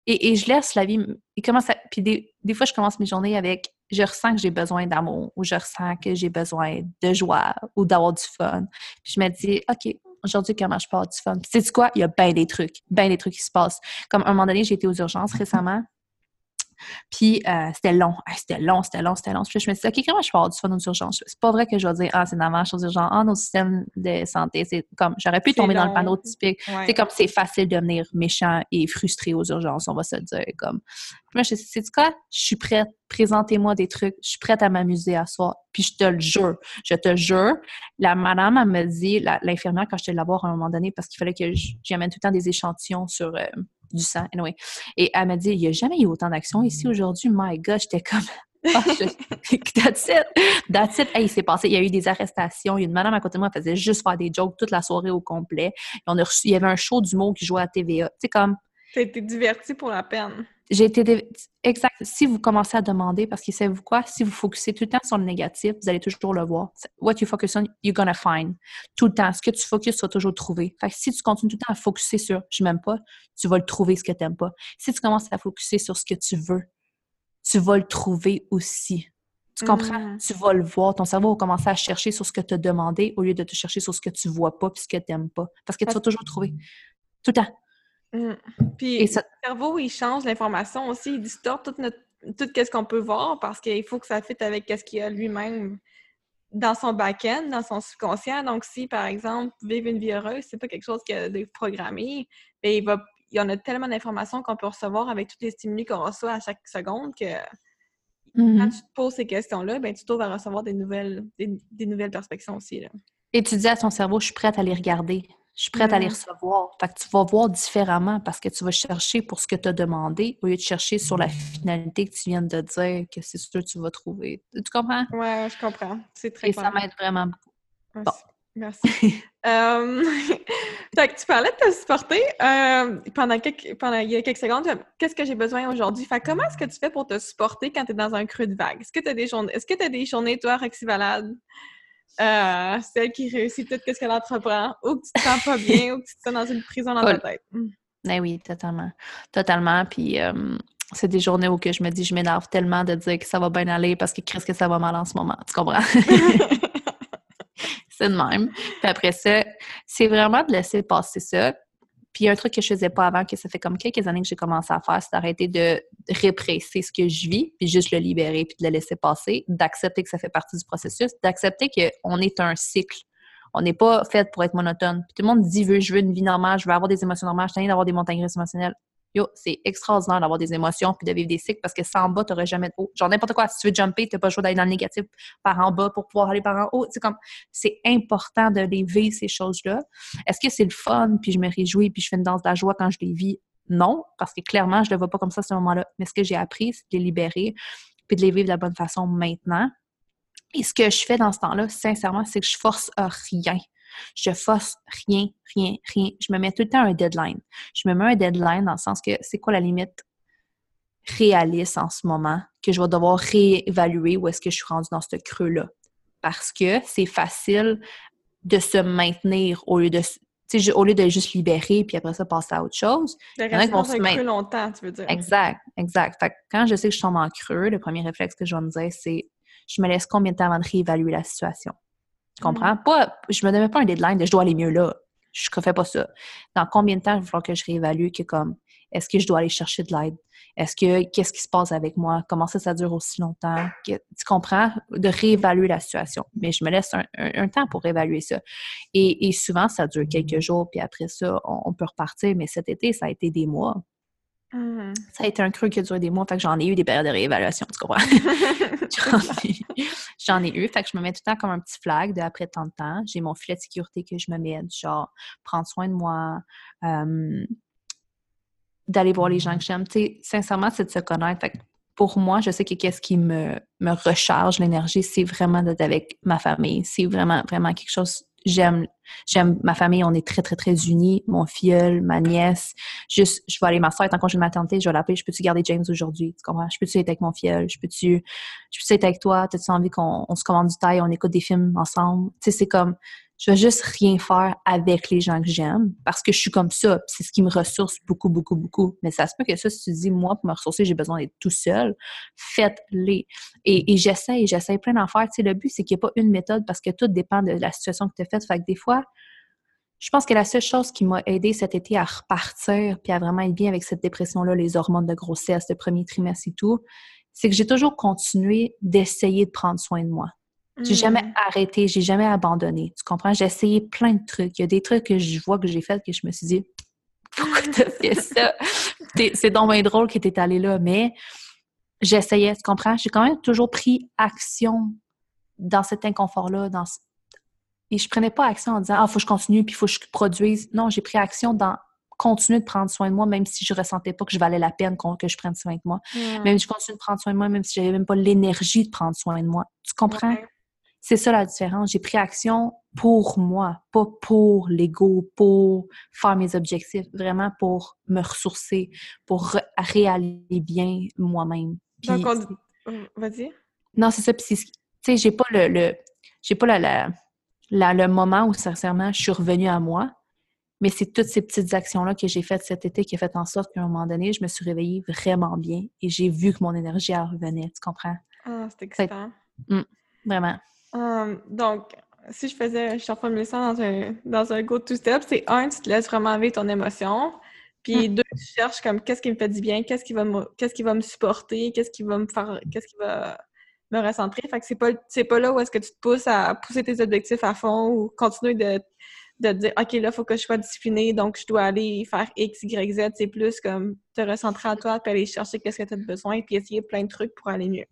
Et, je laisse la vie... Et comment ça, puis des, des fois, je commence mes journées avec je ressens que j'ai besoin d'amour ou je ressens que j'ai besoin de joie ou d'avoir du fun. Puis je me dis, OK, aujourd'hui, comment je parle du fun? Tu sais quoi? Il y a bien des trucs, bien des trucs qui se passent. Comme à un moment donné, j'ai été aux urgences récemment. Puis euh, c'était long, c'était long, c'était long, c'était long. Puis je me suis dit, OK, comment je peux avoir du fun aux urgences? C'est pas vrai que je vais dire, ah, c'est dommage aux urgences, ah, nos systèmes de santé, c'est comme, j'aurais pu tomber dans le panneau typique. C'est comme, c'est facile de devenir méchant et frustré aux urgences, on va se dire, comme. Puis moi, je suis c'est quoi? Je suis prête, présentez-moi des trucs, je suis prête à m'amuser à soi. Puis je te le jure, je te jure, la madame, elle me dit, l'infirmière, quand je te la voir à un moment donné, parce qu'il fallait que j'amène tout le temps des échantillons sur. Euh, du sang, anyway. Et elle m'a dit, il n'y a jamais eu autant d'actions ici aujourd'hui. My God, j'étais comme... Oh, that's it! That's it! Hey, il s'est passé, il y a eu des arrestations. Il y a une madame à côté de moi, elle faisait juste faire des jokes toute la soirée au complet. on a reçu, il y avait un show du mot qui jouait à TVA. Tu sais, comme... T'as été divertie pour la peine. J'ai été exact. Si vous commencez à demander, parce que savez-vous quoi? Si vous focusez tout le temps sur le négatif, vous allez toujours le voir. What you focus on, you're gonna find. Tout le temps. Ce que tu focuses, tu vas toujours trouver. Fait que si tu continues tout le temps à focuser sur je m'aime pas, tu vas le trouver ce que tu n'aimes pas. Si tu commences à focuser sur ce que tu veux, tu vas le trouver aussi. Tu comprends? Mm. Tu vas le voir. Ton cerveau va commencer à chercher sur ce que tu as demandé au lieu de te chercher sur ce que tu vois pas puis ce que tu n'aimes pas. Parce que tu vas toujours le trouver. Tout le temps. Mmh. Puis le cerveau, il change l'information aussi, il distord tout, notre, tout ce qu'on peut voir parce qu'il faut que ça fitte avec ce qu'il a lui-même dans son back-end, dans son subconscient. Donc, si, par exemple, vivre une vie heureuse, c'est pas quelque chose qui a programmé, ben, il, va, il y en a tellement d'informations qu'on peut recevoir avec tous les stimuli qu'on reçoit à chaque seconde que quand mmh tu te poses ces questions-là, ben, tu à recevoir des nouvelles, des, nouvelles perspectives aussi. Là. Et tu dis à ton cerveau, je suis prête à les regarder. Je suis prête à les mm. recevoir. Fait que tu vas voir différemment parce que tu vas chercher pour ce que tu as demandé au lieu de chercher sur la finalité que tu viens de dire que c'est ce que tu vas trouver. Tu comprends? Oui, je comprends. C'est très Et ça m'aide vraiment beaucoup. Merci. Euh, fait que tu parlais de te supporter euh, pendant, quelques, pendant il y a quelques secondes. Qu'est-ce que j'ai besoin aujourd'hui? Fait comment est-ce que tu fais pour te supporter quand tu es dans un creux de vague? Est-ce que tu as des journées, est-ce que tu as des journées, toi, Roxy-Valade, euh, celle qui réussit tout ce qu'elle entreprend, ou que tu te sens pas bien, ou que tu te sens dans une prison dans ta tête. Ben oui, totalement. Totalement. Puis euh, c'est des journées où que je me dis, je m'énerve tellement de dire que ça va bien aller parce que qu'est-ce que ça va mal en ce moment. Tu comprends? c'est de même. Puis après ça, c'est vraiment de laisser passer ça. Puis un truc que je faisais pas avant, que ça fait comme quelques années que j'ai commencé à faire, c'est d'arrêter de répresser ce que je vis, puis juste le libérer, puis de le laisser passer, d'accepter que ça fait partie du processus, d'accepter qu'on est un cycle. On n'est pas fait pour être monotone. Puis tout le monde dit, je veux une vie normale, je veux avoir des émotions normales, je suis d'avoir des montagnes émotionnelles yo, c'est extraordinaire d'avoir des émotions puis de vivre des cycles parce que sans bas, tu n'auras jamais de haut. Genre n'importe quoi, si tu veux jumper, tu n'as pas le choix d'aller dans le négatif par en bas pour pouvoir aller par en haut. C'est comme, c'est important de les vivre, ces choses-là. Est-ce que c'est le fun puis je me réjouis puis je fais une danse de la joie quand je les vis? non, parce que clairement, je ne le vois pas comme ça à ce moment-là. Mais ce que j'ai appris, c'est de les libérer puis de les vivre de la bonne façon maintenant. Et ce que je fais dans ce temps-là, sincèrement, c'est que je force rien. Je force rien, rien, rien. Je me mets tout le temps un deadline. Je me mets un deadline dans le sens que c'est quoi la limite réaliste en ce moment que je vais devoir réévaluer où est-ce que je suis rendue dans ce creux-là? Parce que c'est facile de se maintenir au lieu de au lieu de juste libérer puis après ça passer à autre chose. De rester dans un creux longtemps, tu veux dire. Exact, exact. Fait quand je sais que je tombe en creux, le premier réflexe que je vais me dire, c'est je me laisse combien de temps avant de réévaluer la situation? Tu comprends? Pas, je me donne pas un deadline de je dois aller mieux là. Je ne fais pas ça. Dans combien de temps il va falloir que je réévalue que comme est-ce que je dois aller chercher de l'aide? Est-ce que qu'est-ce qui se passe avec moi? Comment ça, ça dure aussi longtemps? tu comprends? De réévaluer la situation. Mais je me laisse un, temps pour réévaluer ça. Et, souvent, ça dure quelques jours, puis après ça, on, peut repartir. Mais cet été, ça a été des mois. Mmh. Ça a été un creux qui a duré des mois, fait que j'en ai eu des périodes de réévaluation, tu comprends? j'en, ai, eu, fait que je me mets tout le temps comme un petit flag de après tant de temps. J'ai mon filet de sécurité que je me mets, genre prendre soin de moi, d'aller voir les gens que j'aime. Tu sais, sincèrement, c'est de se connaître. Fait pour moi, je sais que qu'est-ce qui me, me recharge l'énergie, c'est vraiment d'être avec ma famille. C'est vraiment, vraiment quelque chose. J'aime, j'aime ma famille. On est très, très, très unis. Mon filleul, ma nièce. Juste, je vais aller ma soeur est en congé de maternité. Je vais l'appeler. Je peux-tu garder James aujourd'hui? Tu comprends? Je peux-tu être avec mon filleul? Je peux-tu, je peux-tu être avec toi? T'as-tu envie qu'on on se commande du taille? On écoute des films ensemble? Tu sais, c'est comme, je vais juste rien faire avec les gens que j'aime parce que je suis comme ça. C'est ce qui me ressource beaucoup, beaucoup, beaucoup. Mais ça se peut que ça, si tu dis, moi, pour me ressourcer, j'ai besoin d'être tout seul, faites-les. Et j'essaie, j'essaie plein d'affaires. Tu sais, le but, c'est qu'il n'y ait pas une méthode parce que tout dépend de la situation que tu as faite. Fait que des fois, je pense que la seule chose qui m'a aidé cet été à repartir puis à vraiment être bien avec cette dépression-là, les hormones de grossesse, le premier trimestre et tout, c'est que j'ai toujours continué d'essayer de prendre soin de moi. J'ai jamais mm. arrêté, j'ai jamais abandonné. Tu comprends? J'ai essayé plein de trucs. Il y a des trucs que je vois que j'ai fait que je me suis dit, pourquoi t'as fait ça? c'est donc bien drôle que t'es allé là, mais j'essayais, tu comprends? J'ai quand même toujours pris action dans cet inconfort-là. Dans... Et je prenais pas action en disant, ah, faut que je continue, puis il faut que je produise. Non, j'ai pris action dans continuer de prendre soin de moi, même si je ressentais pas que je valais la peine que je prenne soin de moi. Même si je continue de prendre soin de moi, même si j'avais même pas l'énergie de prendre soin de moi. Tu comprends? C'est ça la différence. J'ai pris action pour moi, pas pour l'ego, pour faire mes objectifs, vraiment pour me ressourcer, pour réaliser bien moi-même. Donc, on... Vas-y. Non, c'est ça. Puis, tu sais, j'ai pas le, j'ai pas la, la, le moment où, sincèrement, je suis revenue à moi. Mais c'est toutes ces petites actions-là que j'ai faites cet été qui ont fait en sorte qu'à un moment donné, je me suis réveillée vraiment bien et j'ai vu que mon énergie revenait. Tu comprends? Ah, c'est excitant. Mmh, vraiment. Hum, donc, si je faisais, je reformulais ça dans un, dans un go-to-step, c'est un, tu te laisses vraiment vivre ton émotion. Puis hum. deux, tu cherches comme qu'est-ce qui me fait du bien, qu'est-ce qui va me, qu'est-ce qui va me supporter, qu'est-ce qui va me faire, qu'est-ce qui va me recentrer. Fait que c'est pas, c'est pas là où est-ce que tu te pousses à pousser tes objectifs à fond ou continuer de, de dire, OK, là, il faut que je sois disciplinée, donc je dois aller faire X, Y, Z. C'est plus comme te recentrer à toi, puis aller chercher qu'est-ce que tu as besoin, puis essayer plein de trucs pour aller mieux.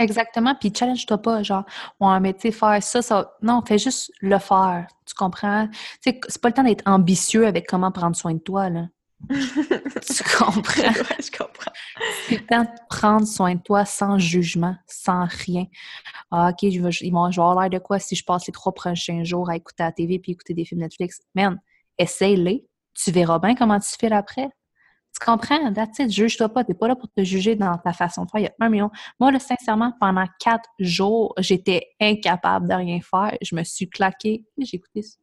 Exactement. Puis challenge-toi pas, genre, ouais, mais tu sais, faire ça, ça. Non, fais juste le faire. Tu comprends? Tu sais, c'est pas le temps d'être ambitieux avec comment prendre soin de toi, là. Tu comprends? je comprends. C'est le temps de prendre soin de toi sans jugement, sans rien. Ah, OK, je vais, je vais avoir l'air de quoi si je passe les trois prochains jours à écouter la TV puis écouter des films Netflix? Man, essaye-les. Tu verras bien comment tu fais après. Tu comprends? That's it. Juge-toi pas. Tu n'es pas là pour te juger dans ta façon de faire. Il y a un million. Moi, là, sincèrement, pendant quatre jours, j'étais incapable de rien faire. Je me suis claquée. J'ai écouté ça.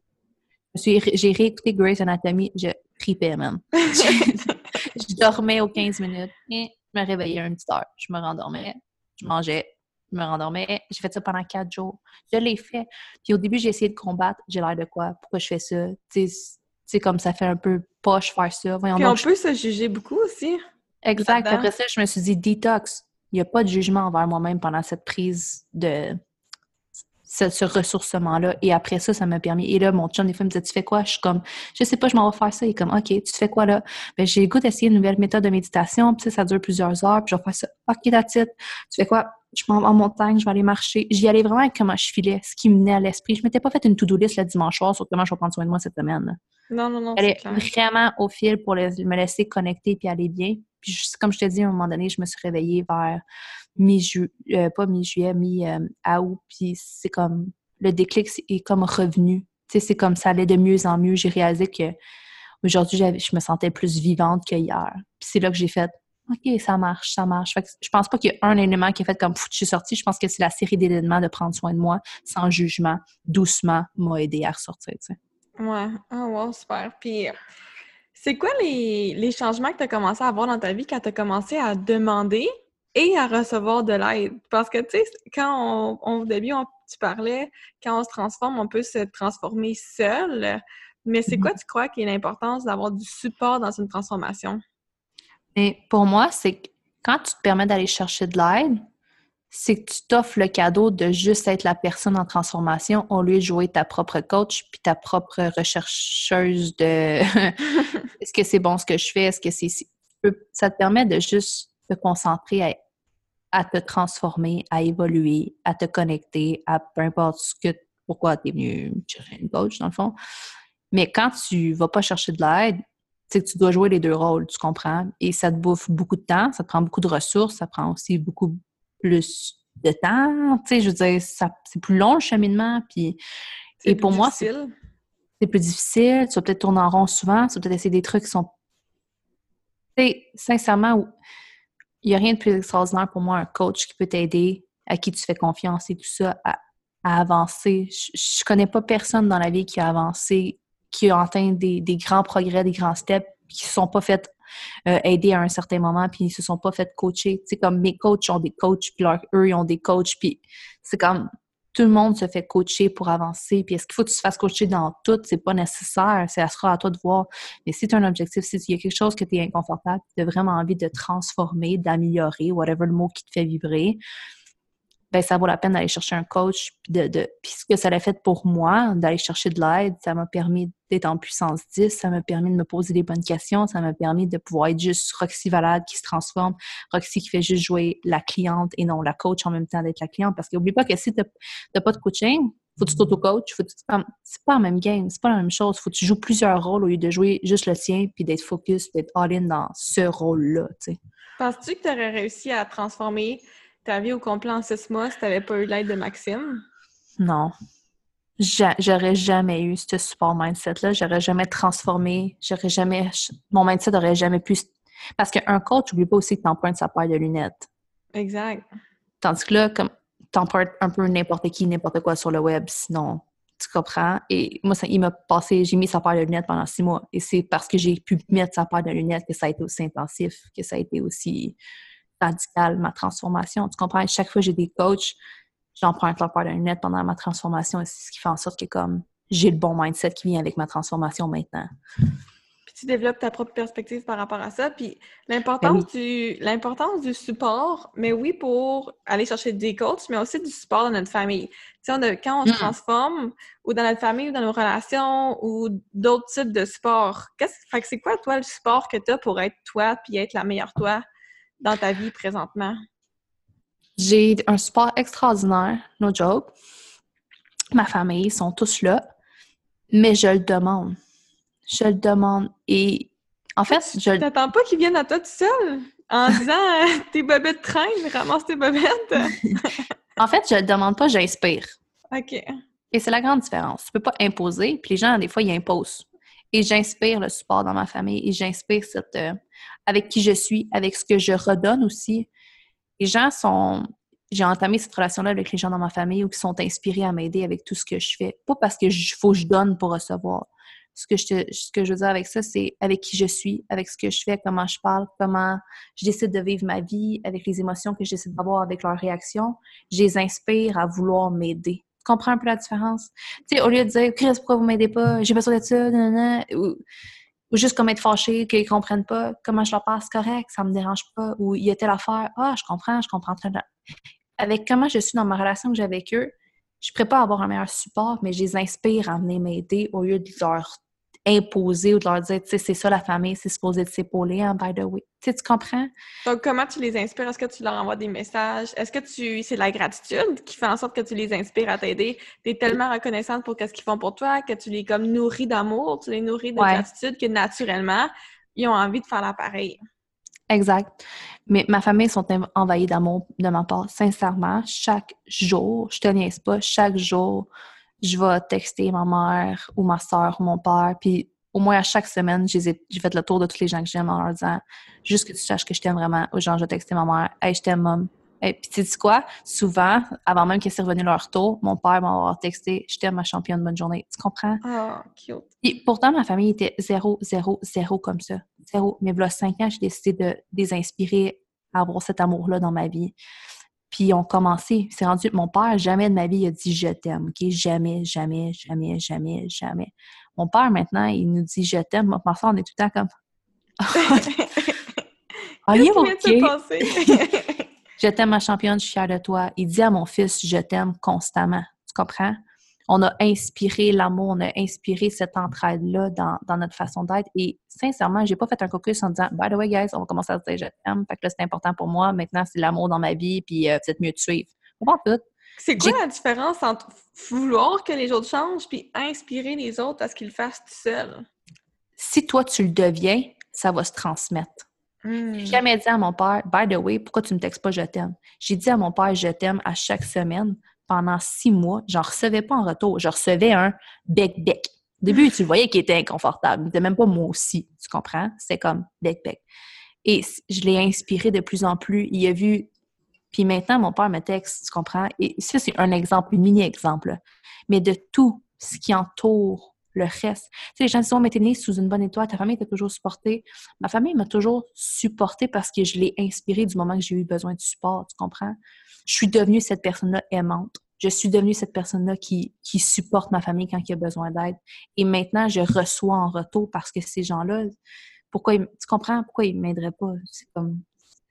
J'ai réécouté Grey's Anatomy. Je tripais, man. je dormais aux 15 minutes et je me réveillais à une petite heure. Je me rendormais. Je mangeais. Je me rendormais. J'ai fait ça pendant quatre jours. Je l'ai fait. Puis au début, j'ai essayé de combattre. J'ai l'air de quoi? Pourquoi je fais ça? Tu sais, comme ça fait un peu poche faire ça. Voyons Puis on peut se juger beaucoup aussi. Exact. Après ça, je me suis dit détox. Il n'y a pas de jugement envers moi-même pendant cette prise de ce, ressourcement-là. Et après ça, ça m'a permis. Et là, mon chum, des fois, me disait Tu fais quoi Je suis comme Je sais pas, je m'en vais faire ça. Il est comme OK, tu fais quoi là ben, J'ai le goût d'essayer une nouvelle méthode de méditation. Puis ça, ça dure plusieurs heures. Puis je vais faire ça. OK, that's it. Tu fais quoi? Je m'en vais en montagne, je vais aller marcher. J'y allais vraiment avec comment je filais, ce qui me venait à l'esprit. Je m'étais pas fait une to-do list le dimanche soir sur comment je vais prendre soin de moi cette semaine. Non, non, non. J'allais vraiment au fil pour me laisser connecter puis aller bien. Puis, comme je te dis, à un moment donné, je me suis réveillée vers mi-juillet, euh, pas mi-juillet, mi-août. Puis c'est comme, le déclic est comme revenu. Tu sais, c'est comme ça allait de mieux en mieux. J'ai réalisé que aujourd'hui, je me sentais plus vivante qu'hier. Puis c'est là que j'ai fait, OK, ça marche, ça marche. Fait que je pense pas qu'il y a un élément qui a fait comme, je suis sortie. Je pense que c'est la série d'éléments de prendre soin de moi, sans jugement, doucement, m'a aidé à ressortir, tu sais. Ouais. Oh, wow, super. Puis, c'est quoi les, les changements que tu as commencé à avoir dans ta vie quand tu as commencé à demander et à recevoir de l'aide? Parce que, tu sais, quand on, au début, tu parlais, quand on se transforme, on peut se transformer seul. Mais c'est quoi, mm-hmm. tu crois, qui est l'importance d'avoir du support dans une transformation? Et pour moi, c'est que quand tu te permets d'aller chercher de l'aide, c'est que tu t'offres le cadeau de juste être la personne en transformation au lieu de jouer ta propre coach puis ta propre rechercheuse de est-ce que c'est bon ce que je fais, est-ce que c'est ça te permet de juste te concentrer à, te transformer, à évoluer, à te connecter à peu importe ce que pourquoi tu es venu chercher une coach dans le fond. Mais quand tu vas pas chercher de l'aide, c'est que tu dois jouer les deux rôles, tu comprends? Et ça te bouffe beaucoup de temps, ça te prend beaucoup de ressources, ça prend aussi beaucoup plus de temps. Tu sais, je veux dire, c'est plus long le cheminement. Puis, et pour moi, plus difficile. Tu vas peut-être tourner en rond souvent, tu vas peut-être essayer des trucs qui sont. Tu sais, sincèrement, il n'y a rien de plus extraordinaire pour moi, un coach qui peut t'aider, à qui tu fais confiance et tout ça, à, avancer. Je, je connais pas personne dans la vie qui a avancé, qui a atteint des, grands progrès, des grands steps, qui ne sont pas fait euh, aider à un certain moment, puis ils se sont pas fait coacher. Tu sais, comme mes coachs ont des coachs, puis eux, ils ont des coachs, puis c'est comme tout le monde se fait coacher pour avancer. Puis est-ce qu'il faut que tu te fasses coacher dans tout? C'est pas nécessaire. C'est à sera à toi de voir. Mais si tu as un objectif, si il y quelque chose que tu es inconfortable, tu as vraiment envie de transformer, d'améliorer, whatever le mot qui te fait vibrer, ben, ça vaut la peine d'aller chercher un coach. Puis, de, puis ce que ça l'a fait pour moi, d'aller chercher de l'aide, ça m'a permis d'être en puissance 10, ça m'a permis de me poser des bonnes questions, ça m'a permis de pouvoir être juste Roxy Valade qui se transforme, Roxy qui fait juste jouer la cliente et non la coach en même temps d'être la cliente. Parce qu'oublie pas que si tu n'as pas de coaching, faut que tu t'auto-coach, c'est pas la même game, c'est pas la même chose. Faut que tu joues plusieurs rôles au lieu de jouer juste le tien puis d'être focus, d'être all-in dans ce rôle-là. Penses-tu que tu aurais réussi à transformer ta vie au complet en six mois si tu n'avais pas eu l'aide de Maxime? Non. J'aurais jamais eu ce support mindset-là. J'aurais jamais transformé. J'aurais jamais. Mon mindset n'aurait jamais pu. Parce qu'un coach, n'oublie pas aussi que empruntes sa paire de lunettes. Exact. Tandis que là, comme t'empruntes un peu n'importe qui, n'importe quoi sur le web, sinon tu comprends? Et moi, ça, il m'a passé, j'ai mis sa paire de lunettes pendant six mois. Et c'est parce que j'ai pu mettre sa paire de lunettes que ça a été aussi intensif, que ça a été aussi radical, ma transformation. Tu comprends? Chaque fois que j'ai des coachs, j'emprunte leur part de lunettes pendant ma transformation et c'est ce qui fait en sorte que comme j'ai le bon mindset qui vient avec ma transformation maintenant. Puis tu développes ta propre perspective par rapport à ça. Puis l'importance ben du l'importance du support, mais oui, pour aller chercher des coachs, mais aussi du support dans notre famille. Tu sais, on quand on se hmm. transforme, ou dans notre famille, ou dans nos relations, ou d'autres types de support, qu'est-ce fait que c'est quoi toi le support que tu as pour être toi puis être la meilleure toi? Dans ta vie présentement? J'ai un support extraordinaire, no joke. Ma famille sont tous là, mais je le demande. Je le demande. Et en fait, je. T'attends pas qu'ils viennent à toi tout seul en disant euh, tes bobettes traînent, ramasse tes bobettes. en fait, je le demande pas, j'inspire. OK. Et c'est la grande différence. Tu peux pas imposer, puis les gens, des fois, ils imposent. Et j'inspire le support dans ma famille et j'inspire cette, euh, avec qui je suis, avec ce que je redonne aussi. Les gens sont. J'ai entamé cette relation-là avec les gens dans ma famille ou qui sont inspirés à m'aider avec tout ce que je fais. Pas parce que faut que je donne pour recevoir. Ce que, je ce que je veux dire avec ça, c'est avec qui je suis, avec ce que je fais, comment je parle, comment je décide de vivre ma vie, avec les émotions que je décide d'avoir, avec leurs réactions. Je les inspire à vouloir m'aider comprends un peu la différence. Tu sais, au lieu de dire, Chris, pourquoi vous m'aidez pas? J'ai besoin de ça, ou, ou, juste comme être fâché, qu'ils comprennent pas comment je leur passe correct, ça me dérange pas, ou il y a telle affaire, ah, je comprends, je comprends très bien. Avec comment je suis dans ma relation que j'ai avec eux, je ne pourrais pas avoir un meilleur support, mais je les inspire à venir m'aider au lieu de leur imposer ou de leur dire, tu sais, c'est ça la famille, c'est supposé de s'épauler, hein, by the way. Tu sais, tu comprends? Donc, comment tu les inspires? Est-ce que tu leur envoies des messages? Est-ce que tu c'est la gratitude qui fait en sorte que tu les inspires à t'aider? Tu es tellement reconnaissante pour ce qu'ils font pour toi que tu les comme nourris d'amour, tu les nourris de gratitude que naturellement, ils ont envie de faire l'appareil. Exact. Mais ma famille sont envahies d'amour de ma part. Sincèrement, chaque jour, je te niaise pas, chaque jour, je vais texter ma mère ou ma soeur ou mon père, puis au moins à chaque semaine, j'ai fait le tour de tous les gens que j'aime en leur disant juste que tu saches que je t'aime vraiment. Ou genre, je vais texter ma mère, hey, je t'aime. Et puis, tu sais quoi? Souvent, avant même qu'ils soient revenu leur tour, mon père m'a texté Je t'aime, ma championne, bonne journée. Tu comprends? Ah, cute. Et pourtant, ma famille était zéro, zéro, zéro comme ça. Zéro. Mais voilà cinq ans, j'ai décidé de, les inspirer à avoir cet amour-là dans ma vie. Puis ils ont commencé. C'est rendu. Mon père, jamais de ma vie, il a dit je t'aime. OK? Jamais, jamais, jamais, jamais, jamais. Mon père, maintenant, il nous dit je t'aime. Ma soeur, on est tout le temps comme. You okay? je t'aime, ma championne, je suis fière de toi. Il dit à mon fils je t'aime constamment. Tu comprends? On a inspiré l'amour, on a inspiré cette entraide-là dans, notre façon d'être. Et sincèrement, j'ai pas fait un caucus en disant By the way, guys, on va commencer à se dire je t'aime. Fait que là, c'est important pour moi. Maintenant, c'est l'amour dans ma vie, puis euh, peut-être mieux de suivre. On va tout. C'est quoi la différence entre vouloir que les autres changent puis inspirer les autres à ce qu'ils le fassent tout seuls? Si toi, tu le deviens, ça va se transmettre. Hmm. J'ai jamais dit à mon père, by the way, pourquoi tu me textes pas je t'aime? J'ai dit à mon père je t'aime à chaque semaine pendant six mois, j'en recevais pas en retour. Je recevais un bec-bec. Au début, tu voyais qu'il était inconfortable. Il n'était même pas moi aussi, tu comprends? C'est comme bec-bec. Et je l'ai inspiré de plus en plus. Il a vu... Puis maintenant, mon père me texte, tu comprends? Et ça, c'est un exemple, un mini-exemple. Mais de tout ce qui entoure le reste. Tu sais, les gens disent, oh, mais t'es né sous une bonne étoile, ta famille t'a toujours supporté. Ma famille m'a toujours supporté parce que je l'ai inspiré du moment que j'ai eu besoin de support, tu comprends? je suis devenue cette personne-là aimante. Je suis devenue cette personne-là qui, supporte ma famille quand il y a besoin d'aide. Et maintenant, je reçois en retour parce que ces gens-là, pourquoi tu comprends? Pourquoi ils m'aideraient pas? C'est comme,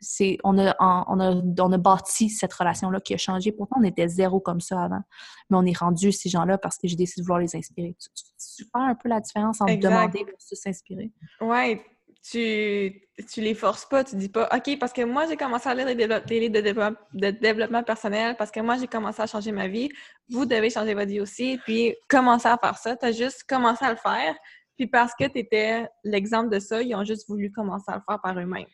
c'est, on a, on a, on a bâti cette relation-là qui a changé. Pourtant, on était zéro comme ça avant. Mais on est rendu ces gens-là parce que j'ai décidé de vouloir les inspirer. Tu, fais un peu la différence entre demander versus s'inspirer. Ouais, tu, tu les forces pas, tu dis pas, OK, parce que moi, j'ai commencé à lire des, livres de, développement personnel, parce que moi, j'ai commencé à changer ma vie, vous devez changer votre vie aussi, puis commencer à faire ça. Tu as juste commencé à le faire, puis parce que tu étais l'exemple de ça, ils ont juste voulu commencer à le faire par eux-mêmes.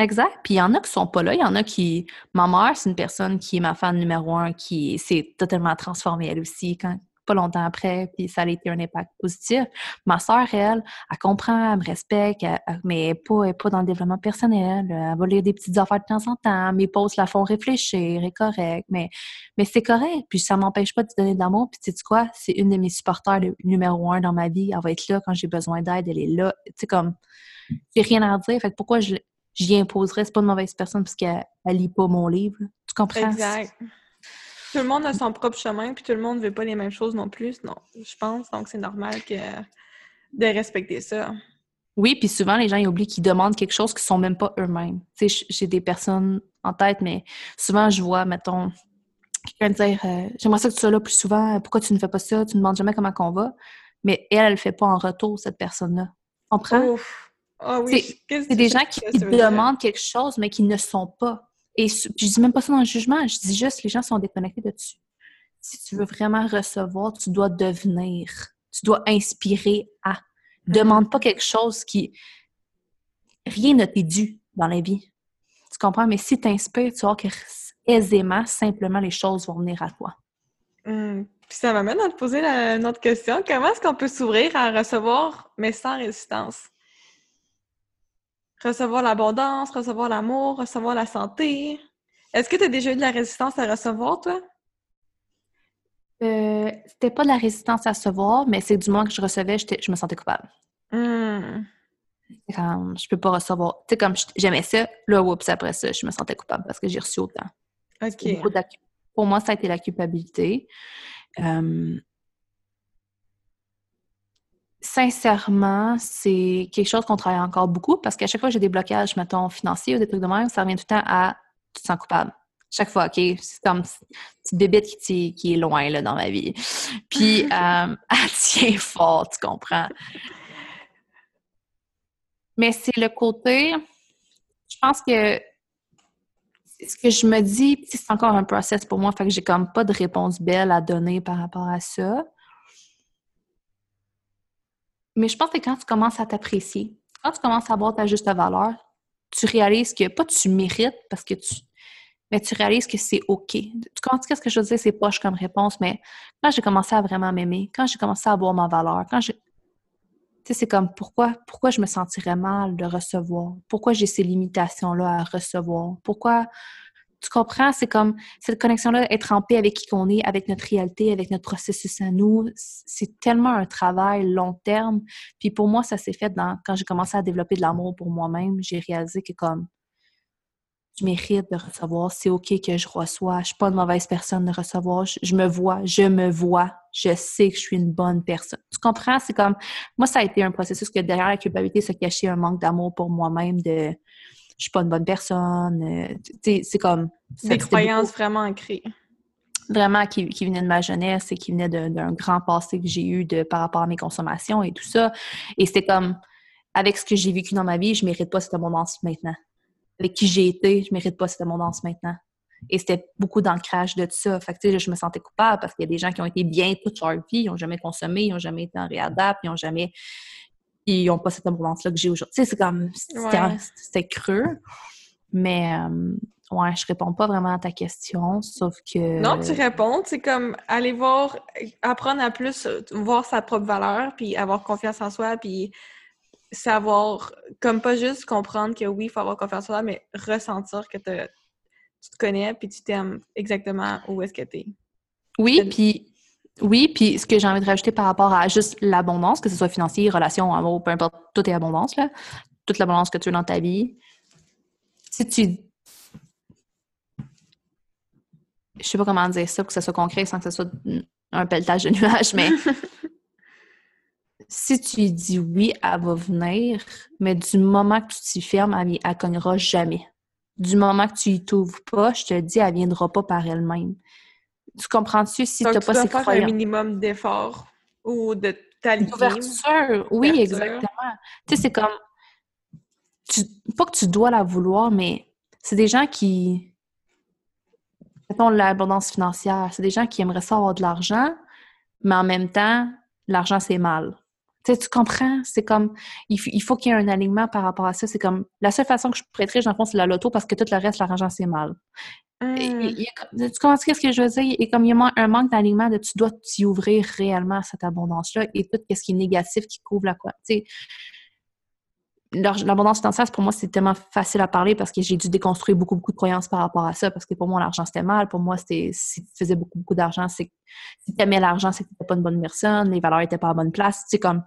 Exact. Puis il y en a qui sont pas là. Il y en a qui. Ma mère, c'est une personne qui est ma fan numéro un, qui s'est totalement transformée elle aussi. Quand, pas longtemps après, puis ça a été un impact positif. Ma soeur, elle, elle comprend, elle me respecte, mais elle n'est pas, dans le développement personnel. Elle va lire des petites affaires de temps en temps. Mes posts la font réfléchir, est correct, mais, mais c'est correct. Puis ça m'empêche pas de donner de l'amour. Puis tu sais quoi? C'est une de mes supporters numéro un dans ma vie. Elle va être là quand j'ai besoin d'aide. Elle est là. Tu sais, comme, j'ai rien à dire. Fait que pourquoi je j'y imposerais? C'est pas une mauvaise personne parce qu'elle lit pas mon livre. Tu comprends? Exact. Tout le monde a son propre chemin, puis tout le monde ne veut pas les mêmes choses non plus, non, je pense. Donc, c'est normal que de respecter ça. Oui, puis souvent, les gens ils oublient qu'ils demandent quelque chose qui ne sont même pas eux-mêmes. Tu sais, j'ai des personnes en tête, mais souvent, je vois, mettons, quelqu'un dire euh, J'aimerais ça que tu sois là plus souvent, pourquoi tu ne fais pas ça? Tu ne demandes jamais comment on va. Mais elle, elle ne le fait pas en retour, cette personne-là. On prend. Ah oui. C'est des gens qui, qui demandent quelque chose, mais qui ne sont pas. Et je dis même pas ça dans le jugement, je dis juste que les gens sont déconnectés de dessus. Si tu veux vraiment recevoir, tu dois devenir. Tu dois inspirer à. Mm-hmm. Demande pas quelque chose qui. Rien ne t'est dû dans la vie. Tu comprends? Mais si tu inspires, tu vois que aisément, simplement, les choses vont venir à toi. Mm. Puis ça m'amène à te poser une autre question. Comment est-ce qu'on peut s'ouvrir à recevoir, mais sans résistance? Recevoir l'abondance, recevoir l'amour, recevoir la santé. Est-ce que tu as déjà eu de la résistance à recevoir, toi? Euh, c'était pas de la résistance à recevoir, mais c'est du moins que je recevais, je me sentais coupable. Comme, je peux pas recevoir. Tu sais, comme j'aimais ça, là, oups, après ça, je me sentais coupable parce que j'ai reçu autant. OK. Pour moi, ça a été la culpabilité. Euh, sincèrement, c'est quelque chose qu'on travaille encore beaucoup parce qu'à chaque fois que j'ai des blocages, mettons, financiers ou des trucs de même, ça revient tout le temps à tu te sens coupable. Chaque fois, OK? C'est comme une petite bébête qui, est loin là, dans ma vie. Puis, euh, elle tient fort, tu comprends? Mais c'est le côté. Je pense que ce que je me dis, c'est encore un process pour moi, fait que j'ai comme pas de réponse belle à donner par rapport à ça. Mais je pense que quand tu commences à t'apprécier, quand tu commences à voir ta juste valeur, tu réalises que pas tu mérites parce que tu. Mais tu réalises que c'est OK. Tu comprends ce que je dire? C'est poche comme réponse, mais quand j'ai commencé à vraiment m'aimer, quand j'ai commencé à voir ma valeur, quand j'ai. Tu sais, c'est comme pourquoi, pourquoi je me sentirais mal de recevoir? Pourquoi j'ai ces limitations-là à recevoir? Pourquoi tu comprends? C'est comme cette connexion-là, être en paix avec qui qu'on est, avec notre réalité, avec notre processus à nous. C'est tellement un travail long terme. Puis pour moi, ça s'est fait dans, quand j'ai commencé à développer de l'amour pour moi-même. J'ai réalisé que comme je mérite de recevoir, c'est OK que je reçois. Je suis pas une mauvaise personne de recevoir. Je, me vois, je me vois. Je sais que je suis une bonne personne. Tu comprends? C'est comme, moi, ça a été un processus que derrière la culpabilité se cachait un manque d'amour pour moi-même, de je suis pas une bonne personne. Euh, c'est comme... Des croyances vraiment ancrées. Vraiment qui, qui venaient de ma jeunesse et qui venaient d'un grand passé que j'ai eu de, par rapport à mes consommations et tout ça. Et c'était comme, avec ce que j'ai vécu dans ma vie, je mérite pas cette abondance maintenant. Avec qui j'ai été, je mérite pas cette abondance maintenant. Et c'était beaucoup d'ancrage de tout ça. Fait que, je me sentais coupable parce qu'il y a des gens qui ont été bien toute leur vie, ils n'ont jamais consommé, ils n'ont jamais été en réadap, ils n'ont jamais ils n'ont pas cette abondance-là que j'ai aujourd'hui. Tu sais, c'est comme, c'était creux. Mais, euh, ouais, je réponds pas vraiment à ta question, sauf que... Non, tu réponds. C'est comme aller voir, apprendre à plus voir sa propre valeur, puis avoir confiance en soi, puis savoir, comme pas juste comprendre que oui, il faut avoir confiance en soi, mais ressentir que tu te connais, puis tu t'aimes exactement où est-ce que tu es. Oui, puis oui, puis ce que j'ai envie de rajouter par rapport à juste l'abondance, que ce soit financier, relation, amour, peu importe, tout est abondance, là. Toute l'abondance que tu as dans ta vie. Si tu. Je sais pas comment dire ça pour que ça soit concret sans que ce soit un pelletage de nuages, mais. si tu dis oui, elle va venir, mais du moment que tu t'y fermes, elle, ne cognera jamais. Du moment que tu y t'ouvres pas, je te dis, elle viendra pas par elle-même. Tu comprends-tu si tu n'as pas ces faire un minimum d'effort ou de t'aligner. D'ouverture, oui, exactement. Tu sais, c'est comme... Tu... Pas que tu dois la vouloir, mais c'est des gens qui... Mettons l'abondance financière. C'est des gens qui aimeraient ça avoir de l'argent, mais en même temps, l'argent, c'est mal. Tu, sais, tu comprends? C'est comme, il, faut qu'il y ait un alignement par rapport à ça. C'est comme, la seule façon que je dans le fond, c'est la loto parce que tout le reste, l'argent, c'est mal. Mmh. tu comprends ce que je veux dire? Et comme il y a un manque d'alignement, de tu dois t'y ouvrir réellement à cette abondance-là et tout ce qui est négatif qui couvre la quoi? L'abondance financière, pour moi, c'est tellement facile à parler parce que j'ai dû déconstruire beaucoup, beaucoup de croyances par rapport à ça. Parce que pour moi, l'argent, c'était mal. Pour moi, c'était si tu faisais beaucoup, beaucoup d'argent, c'est si tu aimais l'argent, c'est que tu n'étais pas une bonne personne, les valeurs n'étaient pas à la bonne place. Comme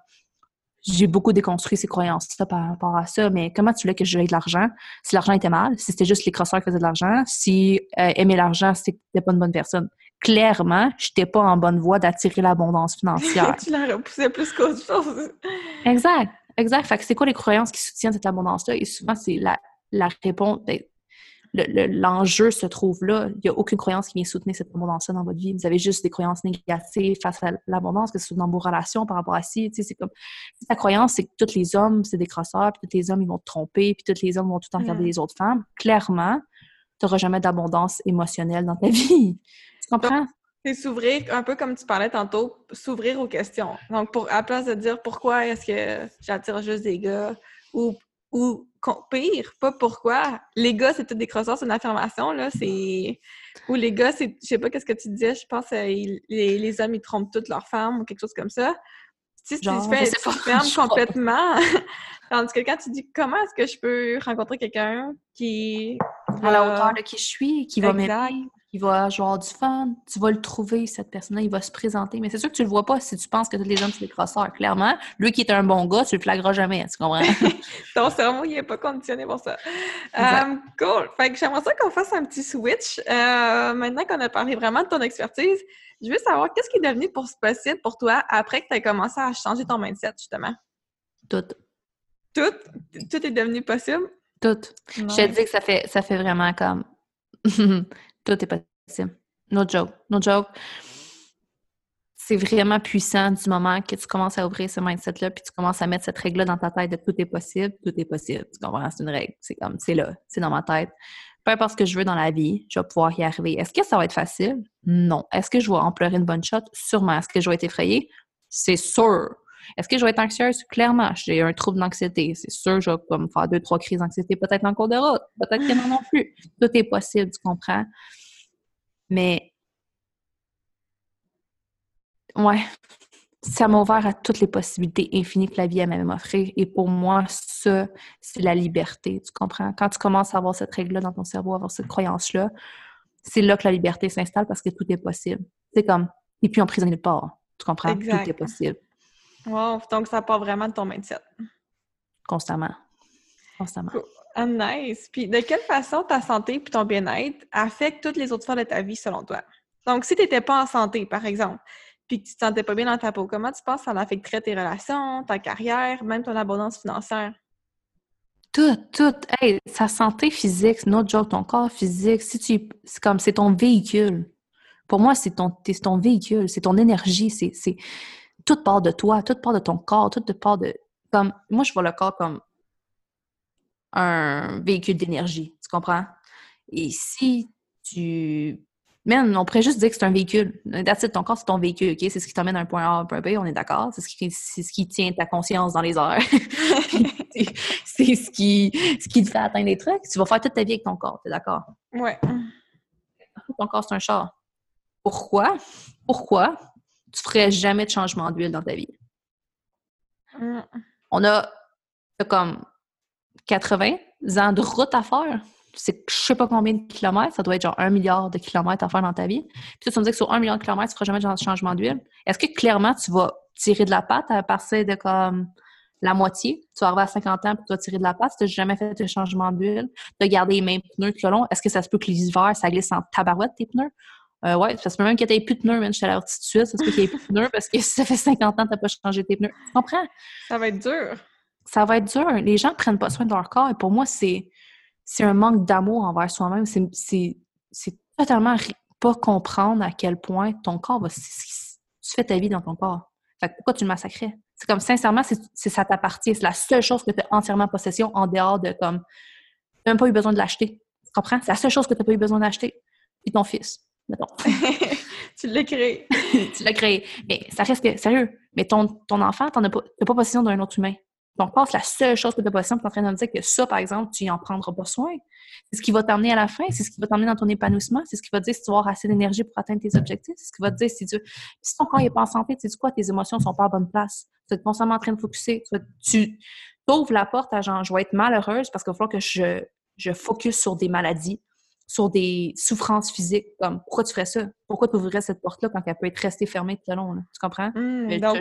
j'ai beaucoup déconstruit ces croyances-là par rapport à ça. Mais comment tu voulais que j'aie de l'argent? Si l'argent était mal, si c'était juste les crosseurs qui faisaient de l'argent, si euh, aimer l'argent, c'était pas une bonne personne. Clairement, je n'étais pas en bonne voie d'attirer l'abondance financière. tu la repoussais plus qu'autre chose. exact, exact. Fait que c'est quoi les croyances qui soutiennent cette abondance-là? Et souvent, c'est la, la réponse. L'enjeu se trouve là. Il n'y a aucune croyance qui vient soutenir cette abondance-là dans votre vie. Vous avez juste des croyances négatives face à l'abondance, que ce soit dans vos relations par rapport à ci. C'est comme si ta croyance, c'est que tous les hommes, c'est des crosseurs, puis tous les hommes, ils vont te tromper, puis tous les hommes vont tout regarder les autres femmes. Clairement, tu n'auras jamais d'abondance émotionnelle dans ta vie. Tu comprends? C'est s'ouvrir, un peu comme tu parlais tantôt, s'ouvrir aux questions. Donc, pour, à la place de dire pourquoi est-ce que j'attire juste des gars ou, ou pire, pas pourquoi. Les gars, c'est tout des crosseurs, c'est une affirmation, là. C'est. Ou les gars, c'est. Je sais pas qu'est-ce que tu disais, je pense que les, les, hommes, ils trompent toutes leurs femmes ou quelque chose comme ça. Tu sais, tu fermes complètement. Tandis que quand tu dis comment est-ce que je peux rencontrer quelqu'un qui. À la hauteur de qui je suis, qui va m'aider il va avoir du fun, tu vas le trouver, cette personne-là, il va se présenter. Mais c'est sûr que tu le vois pas si tu penses que tous les hommes, c'est des crosseurs. Clairement, lui qui est un bon gars, tu le flagras jamais, tu comprends? Ton cerveau, il n'est pas conditionné pour ça. Euh, cool. Fait que j'aimerais ça qu'on fasse un petit switch. Euh, maintenant qu'on a parlé vraiment de ton expertise, je veux savoir qu'est-ce qui est devenu pour possible pour toi après que tu aies commencé à changer ton mindset, justement? Tout. Tout? Tout est devenu possible? Tout. Je te dis que ça fait, ça fait vraiment comme tout est possible. No joke. No joke. c'est vraiment puissant du moment que tu commences à ouvrir ce mindset-là, puis tu commences à mettre cette règle-là dans ta tête de tout est possible, tout est possible. Tu comprends? C'est une règle. C'est comme, c'est là, c'est dans ma tête. Peu importe ce que je veux dans la vie, je vais pouvoir y arriver. Est-ce que ça va être facile? Non. Est-ce que je vais en pleurer une bonne shot? Sûrement. Est-ce que je vais être effrayée? C'est sûr. Est-ce que je vais être anxieuse? Clairement. J'ai un trouble d'anxiété. C'est sûr, je vais me faire deux, trois crises d'anxiété, peut-être en cours de route. Peut-être que non non plus. Tout est possible, tu comprends? Mais ouais, ça m'a ouvert à toutes les possibilités infinies que la vie a même offert. Et pour moi, ça, c'est la liberté. Tu comprends? Quand tu commences à avoir cette règle-là dans ton cerveau, avoir cette croyance-là, c'est là que la liberté s'installe parce que tout est possible. C'est comme, et puis emprisonné de part. Tu comprends? Tout est possible. Wow! Donc, ça part vraiment de ton mindset. Constamment. Constamment. Ah, nice! Puis, de quelle façon ta santé et ton bien-être affectent toutes les autres sphères de ta vie selon toi? Donc, si tu n'étais pas en santé, par exemple, puis que tu te sentais pas bien dans ta peau, comment tu penses que ça affecterait tes relations, ta carrière, même ton abondance financière? Tout, tout. Hey, sa santé physique, c'est notre job, ton corps physique, si tu c'est comme c'est ton véhicule. Pour moi, c'est ton, ton véhicule, c'est ton énergie, c'est, c'est tout part de toi, tout part de ton corps, tout part de. Comme moi, je vois le corps comme un véhicule d'énergie, tu comprends? Et si tu Man, on pourrait juste dire que c'est un véhicule. That's ton corps, c'est ton véhicule, OK? C'est ce qui t'emmène d'un point A à un point B, on est d'accord? C'est ce, qui, ce qui tient ta conscience dans les airs. c'est ce qui, ce qui te fait atteindre des trucs. Tu vas faire toute ta vie avec ton corps, t'es d'accord? Ouais. Ton corps, c'est un char. Pourquoi? Pourquoi? Tu ferais jamais de changement d'huile dans ta vie? Mm. On a comme 80 ans de route à faire c'est je sais pas combien de kilomètres, ça doit être genre un milliard de kilomètres à faire dans ta vie. Puis tu me dis que sur un milliard de kilomètres, tu feras jamais de changement d'huile. Est-ce que clairement tu vas tirer de la pâte à partir de comme la moitié? Tu vas arriver à 50 ans et tu vas tirer de la pâte? Si tu n'as jamais fait de changement d'huile, de garder les mêmes pneus tout le long? Est-ce que ça se peut que l'hiver, ça glisse en tabarouette tes pneus? Euh, ouais, ça se peut même que tu plus de pneus, même suis à l'altitude. Ça se peut qu'il n'y ait plus de pneus parce que si ça fait 50 ans que tu n'as pas changé tes pneus. Tu comprends? Ça va être dur. Ça va être dur. Les gens ne prennent pas soin de leur corps et pour moi, c'est c'est un manque d'amour envers soi-même. C'est totalement pas comprendre à quel point ton corps va. Tu fais ta vie dans ton corps. Fait que pourquoi tu le massacrais? C'est comme, sincèrement, c'est ça t'appartient. C'est la seule chose que tu as entièrement possession en dehors de comme. Tu n'as même pas eu besoin de l'acheter. Tu comprends? C'est la seule chose que tu n'as pas eu besoin d'acheter. Puis ton fils, mettons. tu l'as créé. tu l'as créé. Mais ça reste que, sérieux, mais ton, ton enfant, tu n'as pas, pas possession d'un autre humain. Donc, c'est la seule chose que tu as possible, tu es en train de me dire que ça, par exemple, tu en prendras pas soin. C'est ce qui va t'amener à la fin, c'est ce qui va t'amener dans ton épanouissement, c'est ce qui va te dire si tu vas avoir assez d'énergie pour atteindre tes objectifs, c'est ce qui va te dire si tu. Si ton corps n'est pas en santé, tu sais quoi, tes émotions sont pas à bonne place. Tu es constamment en train de focuser. Tu, ouvres la porte à genre, je vais être malheureuse parce qu'il va falloir que je, je focus sur des maladies, sur des souffrances physiques. Comme, pourquoi tu ferais ça? Pourquoi tu ouvrirais cette porte-là quand elle peut être restée fermée tout le long? Tu comprends? Mmh, donc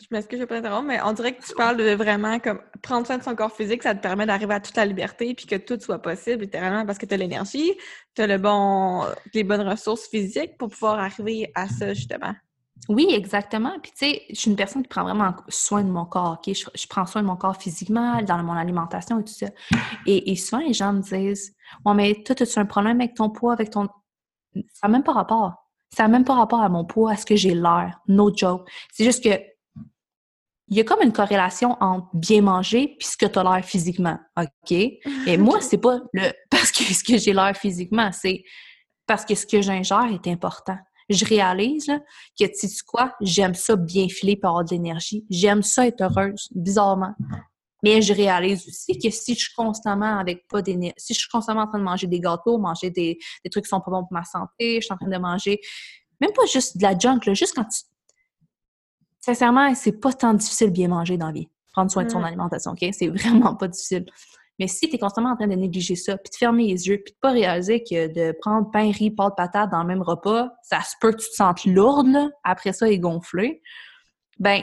je m'excuse, je vais pas t'interrompre, mais on dirait que tu parles de vraiment comme prendre soin de son corps physique, ça te permet d'arriver à toute la liberté puis que tout soit possible, littéralement, parce que tu as l'énergie, tu as le bon, les bonnes ressources physiques pour pouvoir arriver à ça, justement. Oui, exactement. Puis, tu sais, je suis une personne qui prend vraiment soin de mon corps, OK? Je, prends soin de mon corps physiquement, dans mon alimentation et tout ça. Et, souvent, les gens me disent Ouais, mais toi, as-tu un problème avec ton poids, avec ton. Ça n'a même pas rapport. Ça n'a même pas rapport à mon poids, à ce que j'ai l'air. No joke. C'est juste que il y a comme une corrélation entre bien manger puis ce que tu as l'air physiquement. OK? Et moi, c'est pas le parce que ce que j'ai l'air physiquement, c'est parce que ce que j'ingère est important. Je réalise que, tu sais quoi, j'aime ça bien filer pour avoir de l'énergie. J'aime ça être heureuse, bizarrement. Mais je réalise aussi que si je suis constamment avec pas d'énergie, si je suis constamment en train de manger des gâteaux, manger des, des, trucs qui sont pas bons pour ma santé, je suis en train de manger, même pas juste de la junk, là, juste quand tu sincèrement, c'est pas tant difficile de bien manger dans la vie. Prendre soin de son mm. alimentation, OK? C'est vraiment pas difficile. Mais si tu es constamment en train de négliger ça, puis de fermer les yeux, puis de pas réaliser que de prendre pain, riz, pâte, patate dans le même repas, ça se peut que tu te sentes lourde, là, après ça, et gonflé, ben,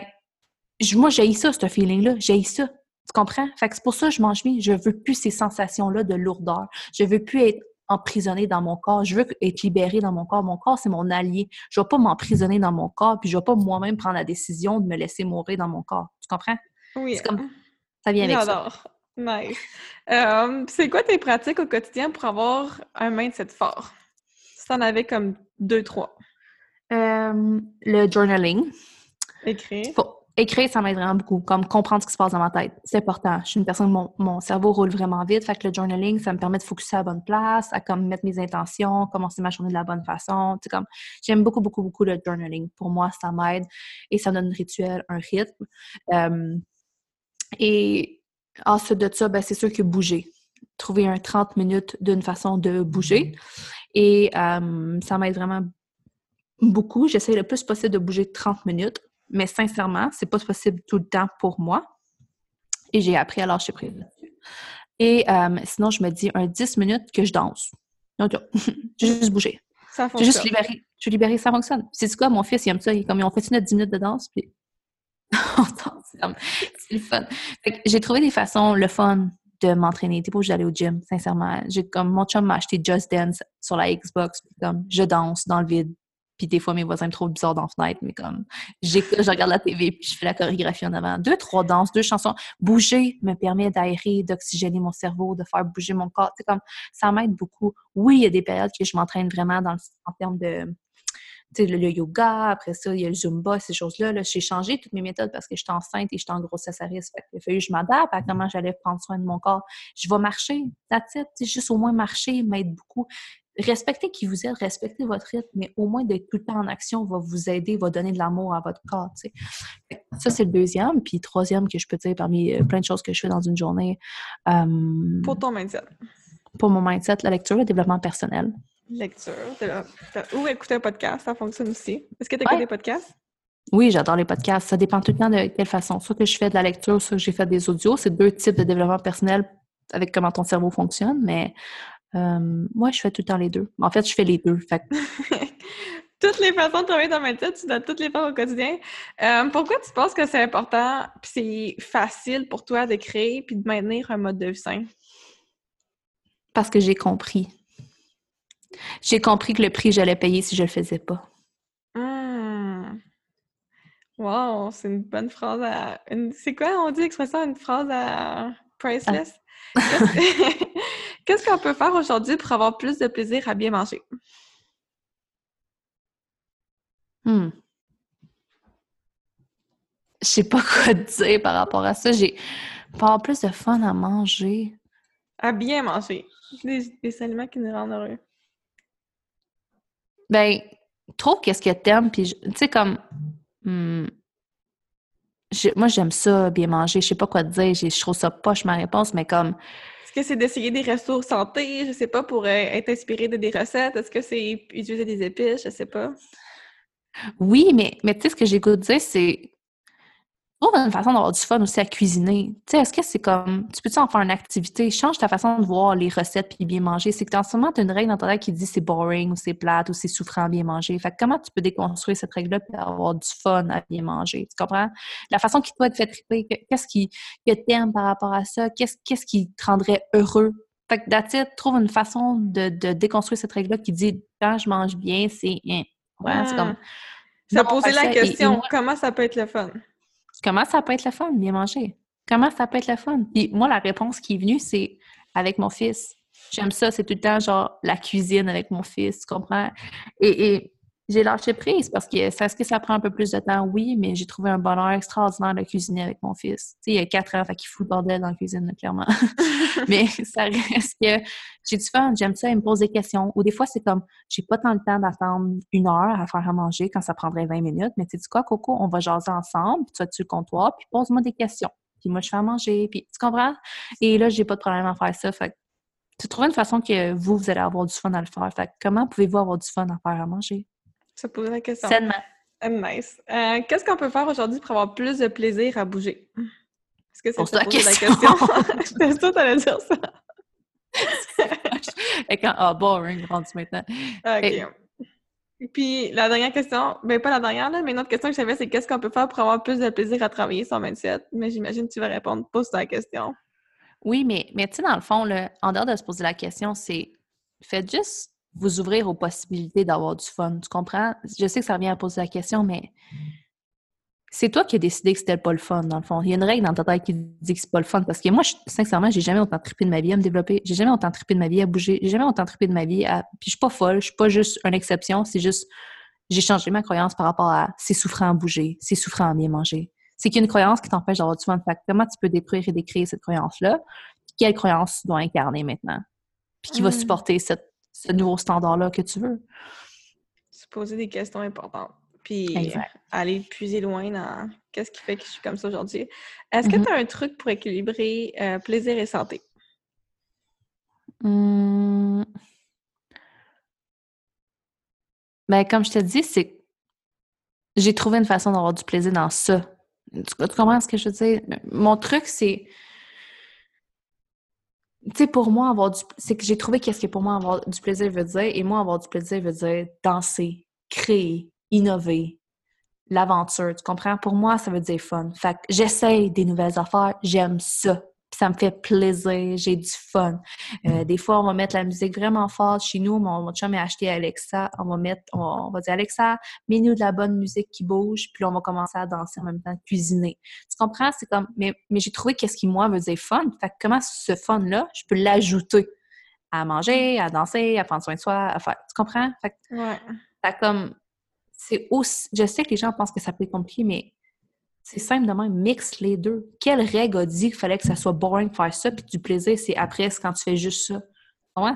moi, j'ai ça, ce feeling-là. J'ai ça. Tu comprends? Fait que c'est pour ça que je mange bien. Je veux plus ces sensations-là de lourdeur. Je veux plus être emprisonné dans mon corps. Je veux être libéré dans mon corps. Mon corps, c'est mon allié. Je ne vais pas m'emprisonner dans mon corps, puis je ne vais pas moi-même prendre la décision de me laisser mourir dans mon corps. Tu comprends? Oui. C'est comme... Ça vient avec ça. Nice. Euh, c'est quoi tes pratiques au quotidien pour avoir un mindset fort? Si tu en avais comme deux, trois. Euh, le journaling. Écrire. écrire, ça m'aide vraiment beaucoup, comme comprendre ce qui se passe dans ma tête. C'est important. Je suis une personne, mon, mon cerveau roule vraiment vite, fait que le journaling, ça me permet de focuser à la bonne place, à comme mettre mes intentions, commencer ma journée de la bonne façon. comme, j'aime beaucoup, beaucoup, beaucoup le journaling. Pour moi, ça m'aide et ça donne un rituel, un rythme. Euh, et ensuite de ça, ben, c'est sûr que bouger. Trouver un 30 minutes d'une façon de bouger. Et euh, ça m'aide vraiment beaucoup. J'essaie le plus possible de bouger 30 minutes, mais sincèrement, c'est pas possible tout le temps pour moi. Et j'ai appris à lâcher prise Et euh, sinon, je me dis un 10 minutes que je danse. Donc, j'ai juste bouger. Ça fonctionne. J'ai juste libéré. Je suis libérée, ça fonctionne. C'est quoi, mon fils, il aime ça. Il est comme, on fait notre 10 minutes de danse, puis c'est le fun. J'ai trouvé des façons, le fun, de m'entraîner. T'es pas obligé d'aller au gym, sincèrement. J'ai comme mon chum m'a acheté Just Dance sur la Xbox, comme je danse dans le vide. Puis des fois, mes voisins me trouvent bizarre dans la fenêtre, mais comme je regarde la TV puis je fais la chorégraphie en avant. Deux, trois danses, deux chansons. Bouger me permet d'aérer, d'oxygéner mon cerveau, de faire bouger mon corps. C'est comme ça m'aide beaucoup. Oui, il y a des périodes que je m'entraîne vraiment dans en termes de le, le, yoga, après ça, il y a le Zumba, ces choses-là. Là, j'ai changé toutes mes méthodes parce que je suis enceinte et je suis en grossesse à risque. il a fallu que je m'adapte à comment j'allais prendre soin de mon corps. Je vais marcher, that's it. Juste au moins marcher m'aide beaucoup. Respectez qui vous êtes, respectez votre rythme, mais au moins d'être tout le temps en action va vous aider, va donner de l'amour à votre corps. Ça, c'est le deuxième. Puis troisième que je peux dire parmi euh, plein de choses que je fais dans une journée. Euh, pour ton mindset. Pour mon mindset, la lecture, le développement personnel. Lecture. Ou écouter un podcast, ça fonctionne aussi. Est-ce que tu écoutes des podcasts? Oui, j'adore les podcasts. Ça dépend tout le temps de quelle façon. Soit que je fais de la lecture, soit que j'ai fait des audios. C'est deux types de développement personnel avec comment ton cerveau fonctionne, mais euh, moi, je fais tout le temps les deux. En fait, je fais les deux. toutes les façons de travailler dans ma tête, tu dois toutes les faire au quotidien. Euh, pourquoi tu penses que c'est important puis c'est facile pour toi de créer puis de maintenir un mode de vie sain? Parce que j'ai compris. J'ai compris que le prix, j'allais payer si je le faisais pas. Mmh. Wow, c'est une bonne phrase à. C'est quoi, on dit l'expression, une phrase à priceless? Ah. Qu'est-ce qu'on peut faire aujourd'hui pour avoir plus de plaisir à bien manger? Hmm. Je sais pas quoi dire par rapport à ça. J'ai pour avoir plus de fun à manger. À bien manger. Des, aliments qui nous rendent heureux. Ben, trouve qu'est-ce que t'aimes, puis tu sais, comme. Hmm, moi, j'aime ça, bien manger. Je sais pas quoi te dire. Je trouve ça poche, ma réponse, mais comme. Est-ce que c'est d'essayer des ressources santé? Je sais pas, pour euh, être inspiré de des recettes? Est-ce que c'est utiliser des épices? Je sais pas. Oui, mais, mais tu sais, ce que j'ai goût de dire, c'est trouve une façon d'avoir du fun aussi à cuisiner. Tu sais, est-ce que c'est comme, tu peux-tu en faire une activité? Change ta façon de voir les recettes puis bien manger. C'est que en ce moment, tu as une règle dans ta tête qui dit c'est boring ou c'est plate ou c'est souffrant bien manger. Fait que comment tu peux déconstruire cette règle-là et avoir du fun à bien manger? Tu comprends? La façon qui toi te fait triper, qu'est-ce qui, que t'aimes par rapport à ça? Qu'est-ce, qu'est-ce qui te rendrait heureux? Fait que that's trouve une façon de, de déconstruire cette règle-là qui dit quand je mange bien, c'est, hein. ouais, c'est comme, ça poser la question, comment ça peut être le fun? Comment ça peut être le fun, bien manger? Comment ça peut être le fun? Puis moi, la réponse qui est venue, c'est avec mon fils. J'aime ça, c'est tout le temps genre la cuisine avec mon fils, tu comprends? et j'ai lâché prise parce que est-ce que ça prend un peu plus de temps? Oui, mais j'ai trouvé un bonheur extraordinaire de cuisiner avec mon fils. Tu sais, il y a quatre ans, fait qu'il fout le bordel dans la cuisine, clairement. mais ça reste que j'ai du fun, j'aime ça, il me pose des questions. Ou des fois, c'est comme, j'ai pas tant le temps d'attendre une heure à faire à manger quand ça prendrait 20 minutes. Mais tu sais quoi, Coco, on va jaser ensemble, puis tu vas-tu le comptoir, puis pose-moi des questions. Puis moi, je fais à manger, puis tu comprends? Et là, j'ai pas de problème à faire ça. Fait tu trouves une façon que vous, vous allez avoir du fun à le faire. Fait comment pouvez-vous avoir du fun à faire à manger? Ça pose la question. Sainement. nice. Euh, qu'est-ce qu'on peut faire aujourd'hui pour avoir plus de plaisir à bouger? Est-ce que c'est ça la question? J'étais sûre que t'allais dire ça. Et quand, oh, boring, rendu maintenant. OK. Et puis, la dernière question, ben pas la dernière, là, mais une autre question que j'avais, c'est qu'est-ce qu'on peut faire pour avoir plus de plaisir à travailler son mindset? Mais j'imagine que tu vas répondre, pose ta question. Oui, mais, mais tu sais, dans le fond, là, en dehors de se poser la question, c'est faites juste vous ouvrir aux possibilités d'avoir du fun. Tu comprends? Je sais que ça revient à poser la question, mais c'est toi qui as décidé que c'était pas le fun, dans le fond. Il y a une règle dans ta tête qui dit que c'est pas le fun. Parce que moi, je, sincèrement, j'ai jamais autant trippé de ma vie à me développer. J'ai jamais autant trippé de ma vie à bouger. J'ai jamais autant trippé de ma vie à. Puis je suis pas folle, je suis pas juste une exception. C'est juste. j'ai changé ma croyance par rapport à c'est souffrant à bouger, c'est souffrant à bien manger. C'est qu'il y a une croyance qui t'empêche d'avoir du fun. Fait comment tu peux détruire et décrire cette croyance-là? Quelle croyance tu dois incarner maintenant? Puis qui va hmm. supporter ce nouveau standard-là que tu veux? Se poser des questions importantes. Puis aller puiser loin dans qu'est-ce qui fait que je suis comme ça aujourd'hui. Est-ce que mm-hmm. tu as un truc pour équilibrer euh, plaisir et santé? Mmh. Ben, comme je te dis, c'est j'ai trouvé une façon d'avoir du plaisir dans ça. Tu, comprends ce que je veux dire? Mon truc, c'est. Tu sais, pour moi, avoir du. C'est que j'ai trouvé qu'est-ce que pour moi avoir du plaisir veut dire. Et moi, avoir du plaisir veut dire danser, créer, innover, l'aventure. Tu comprends? Pour moi, ça veut dire fun. Fait que j'essaye des nouvelles affaires, j'aime ça ça me fait plaisir, j'ai du fun. Euh, des fois, on va mettre la musique vraiment forte chez nous. Mon, chum a acheté Alexa. On va mettre, on, va dire Alexa, mets-nous de la bonne musique qui bouge, puis là, on va commencer à danser en même temps, cuisiner. Tu comprends? C'est comme, mais, mais j'ai trouvé qu'est-ce qui, moi, veut dire fun. Fait que comment ce fun-là, je peux l'ajouter à manger, à danser, à prendre soin de soi, à faire. Tu comprends? Fait que, ouais. comme, c'est aussi, je sais que les gens pensent que ça peut être compliqué, mais c'est simple de même, mixe les deux. Quelle règle a dit qu'il fallait que ça soit boring de faire ça, puis du plaisir, c'est après, quand tu fais juste ça?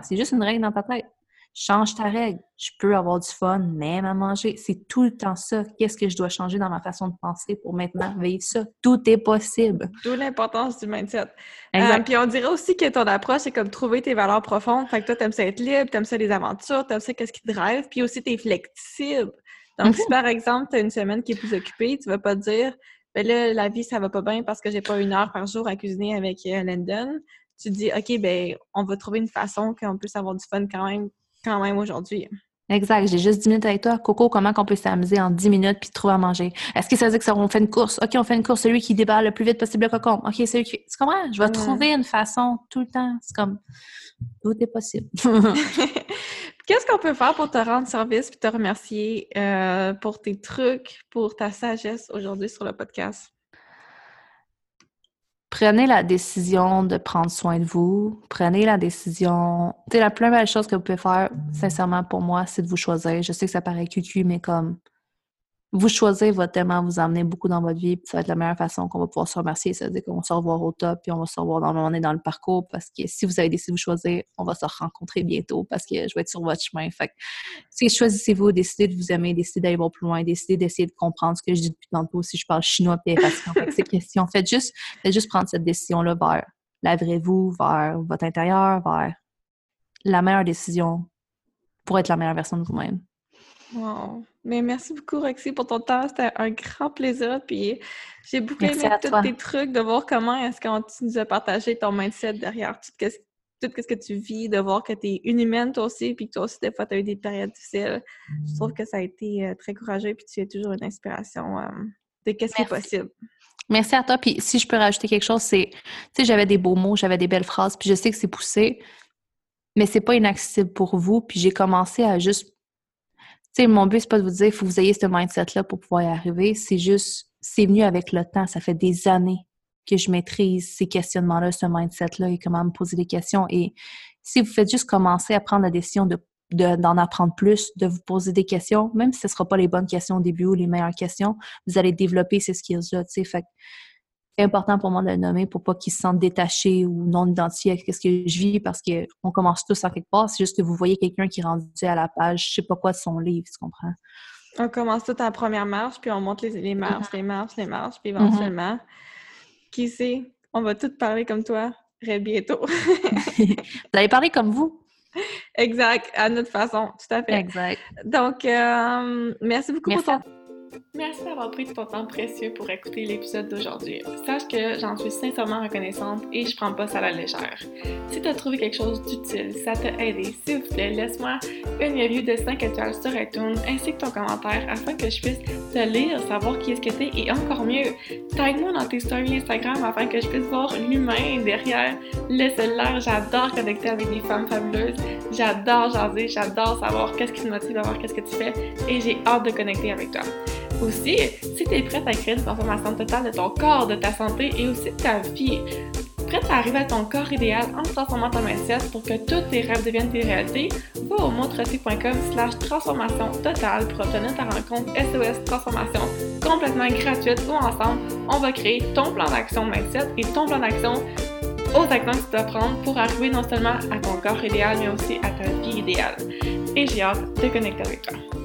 C'est juste une règle dans ta tête. Change ta règle. Je peux avoir du fun, même à manger. C'est tout le temps ça. Qu'est-ce que je dois changer dans ma façon de penser pour maintenant vivre ça? Tout est possible. D'où l'importance du mindset. Exact. Euh, puis on dirait aussi que ton approche, c'est comme trouver tes valeurs profondes. Fait que toi, t'aimes ça être libre, t'aimes ça les aventures, t'aimes ça qu'est-ce qui te drive, puis aussi t'es flexible. Donc, si mhm. par exemple, tu as une semaine qui est plus occupée, tu vas pas dire ben là, la vie, ça va pas bien parce que j'ai pas une heure par jour à cuisiner avec euh, Landon. Tu dis, OK, ben, on va trouver une façon qu'on puisse avoir du fun quand même, quand même aujourd'hui. Exact. J'ai juste 10 minutes avec toi. Coco, comment qu'on peut s'amuser en 10 minutes puis trouver à manger? Est-ce que ça veut dire que ça, on fait une course? OK, on fait une course. Celui qui débarre le plus vite possible le cocon. OK, celui qui. Tu comprends? Je vais trouver une façon tout le temps. C'est comme, tout est possible. Qu'est-ce qu'on peut faire pour te rendre service et te remercier euh, pour tes trucs, pour ta sagesse aujourd'hui sur le podcast? Prenez la décision de prendre soin de vous. Prenez la décision. Sais, la plus belle chose que vous pouvez faire, sincèrement, pour moi, c'est de vous choisir. Je sais que ça paraît cucu, mais comme vous choisir va tellement vous amener beaucoup dans votre vie, puis ça va être la meilleure façon qu'on va pouvoir se remercier. Ça veut dire qu'on va se revoir au top, puis on va se revoir dans, on est dans le parcours, parce que si vous avez décidé de vous choisir, on va se rencontrer bientôt, parce que je vais être sur votre chemin. Fait que, si choisissez-vous, décidez de vous aimer, décidez d'aller voir plus loin, décidez d'essayer de comprendre ce que je dis depuis tantôt, si je parle chinois, puis fait ces questions. Faites juste, faites juste prendre cette décision-là vers lavrez-vous, vers votre intérieur, vers la meilleure décision pour être la meilleure version de vous-même. Wow. Mais merci beaucoup, Roxy, pour ton temps. C'était un grand plaisir. Puis j'ai beaucoup aimé tous tes trucs, de voir comment est-ce que tu nous as partagé ton mindset derrière tout ce, tout ce que tu vis, de voir que tu es une humaine toi aussi, puis que toi aussi, des fois, tu as eu des périodes difficiles. Je trouve que ça a été euh, très courageux, puis tu es toujours une inspiration euh, de qu'est-ce qui est possible. Merci à toi. Puis si je peux rajouter quelque chose, c'est, tu sais, j'avais des beaux mots, j'avais des belles phrases, puis je sais que c'est poussé, mais c'est pas inaccessible pour vous. Puis j'ai commencé à juste sais, mon but, c'est pas de vous dire il faut que vous ayez ce mindset-là pour pouvoir y arriver. C'est juste, c'est venu avec le temps. Ça fait des années que je maîtrise ces questionnements-là, ce mindset-là et comment me poser des questions. Et si vous faites juste commencer à prendre la décision de d'en apprendre plus, de vous poser des questions, même si ce ne sera pas les bonnes questions au début ou les meilleures questions, vous allez développer ces skills-là, tu sais. Fait c'est important pour moi de le nommer pour pas qu'ils se sentent détachés ou non identifiés avec ce que je vis parce qu'on commence tous en quelque part. C'est juste que vous voyez quelqu'un qui est rendu à la page, je sais pas quoi de son livre, tu comprends? On commence tout à la première marche, puis on monte les, marches, les marches, les marches, puis mm-hmm. éventuellement, qui sait, on va tous parler comme toi très bientôt. vous allez parler comme vous. Exact, à notre façon, tout à fait. Exact. Donc, euh, merci beaucoup pour ton Merci d'avoir pris ton temps précieux pour écouter l'épisode d'aujourd'hui. Sache que j'en suis sincèrement reconnaissante et je prends pas ça à la légère. Si tu as trouvé quelque chose d'utile, ça t'a aidé, s'il vous plaît, laisse-moi une review de 5 étoiles sur iTunes ainsi que ton commentaire afin que je puisse te lire, savoir qui est-ce que t'es et encore mieux, tag-moi dans tes stories Instagram afin que je puisse voir l'humain derrière le cellulaire. J'adore connecter avec des femmes fabuleuses. J'adore jaser, j'adore savoir qu'est-ce qui te motive à voir qu'est-ce que tu fais et j'ai hâte de connecter avec toi. Aussi, si tu es prête à créer une transformation totale de ton corps, de ta santé et aussi de ta vie, Prête à arriver à ton corps idéal en transformant ton mindset pour que tous tes rêves deviennent des réalités? Va au montrecy.com slash transformation totale pour obtenir ta rencontre SOS Transformation complètement gratuite où ensemble, on va créer ton plan d'action mindset et ton plan d'action aux actions que tu dois prendre pour arriver non seulement à ton corps idéal, mais aussi à ta vie idéale. Et j'ai hâte de connecter avec toi.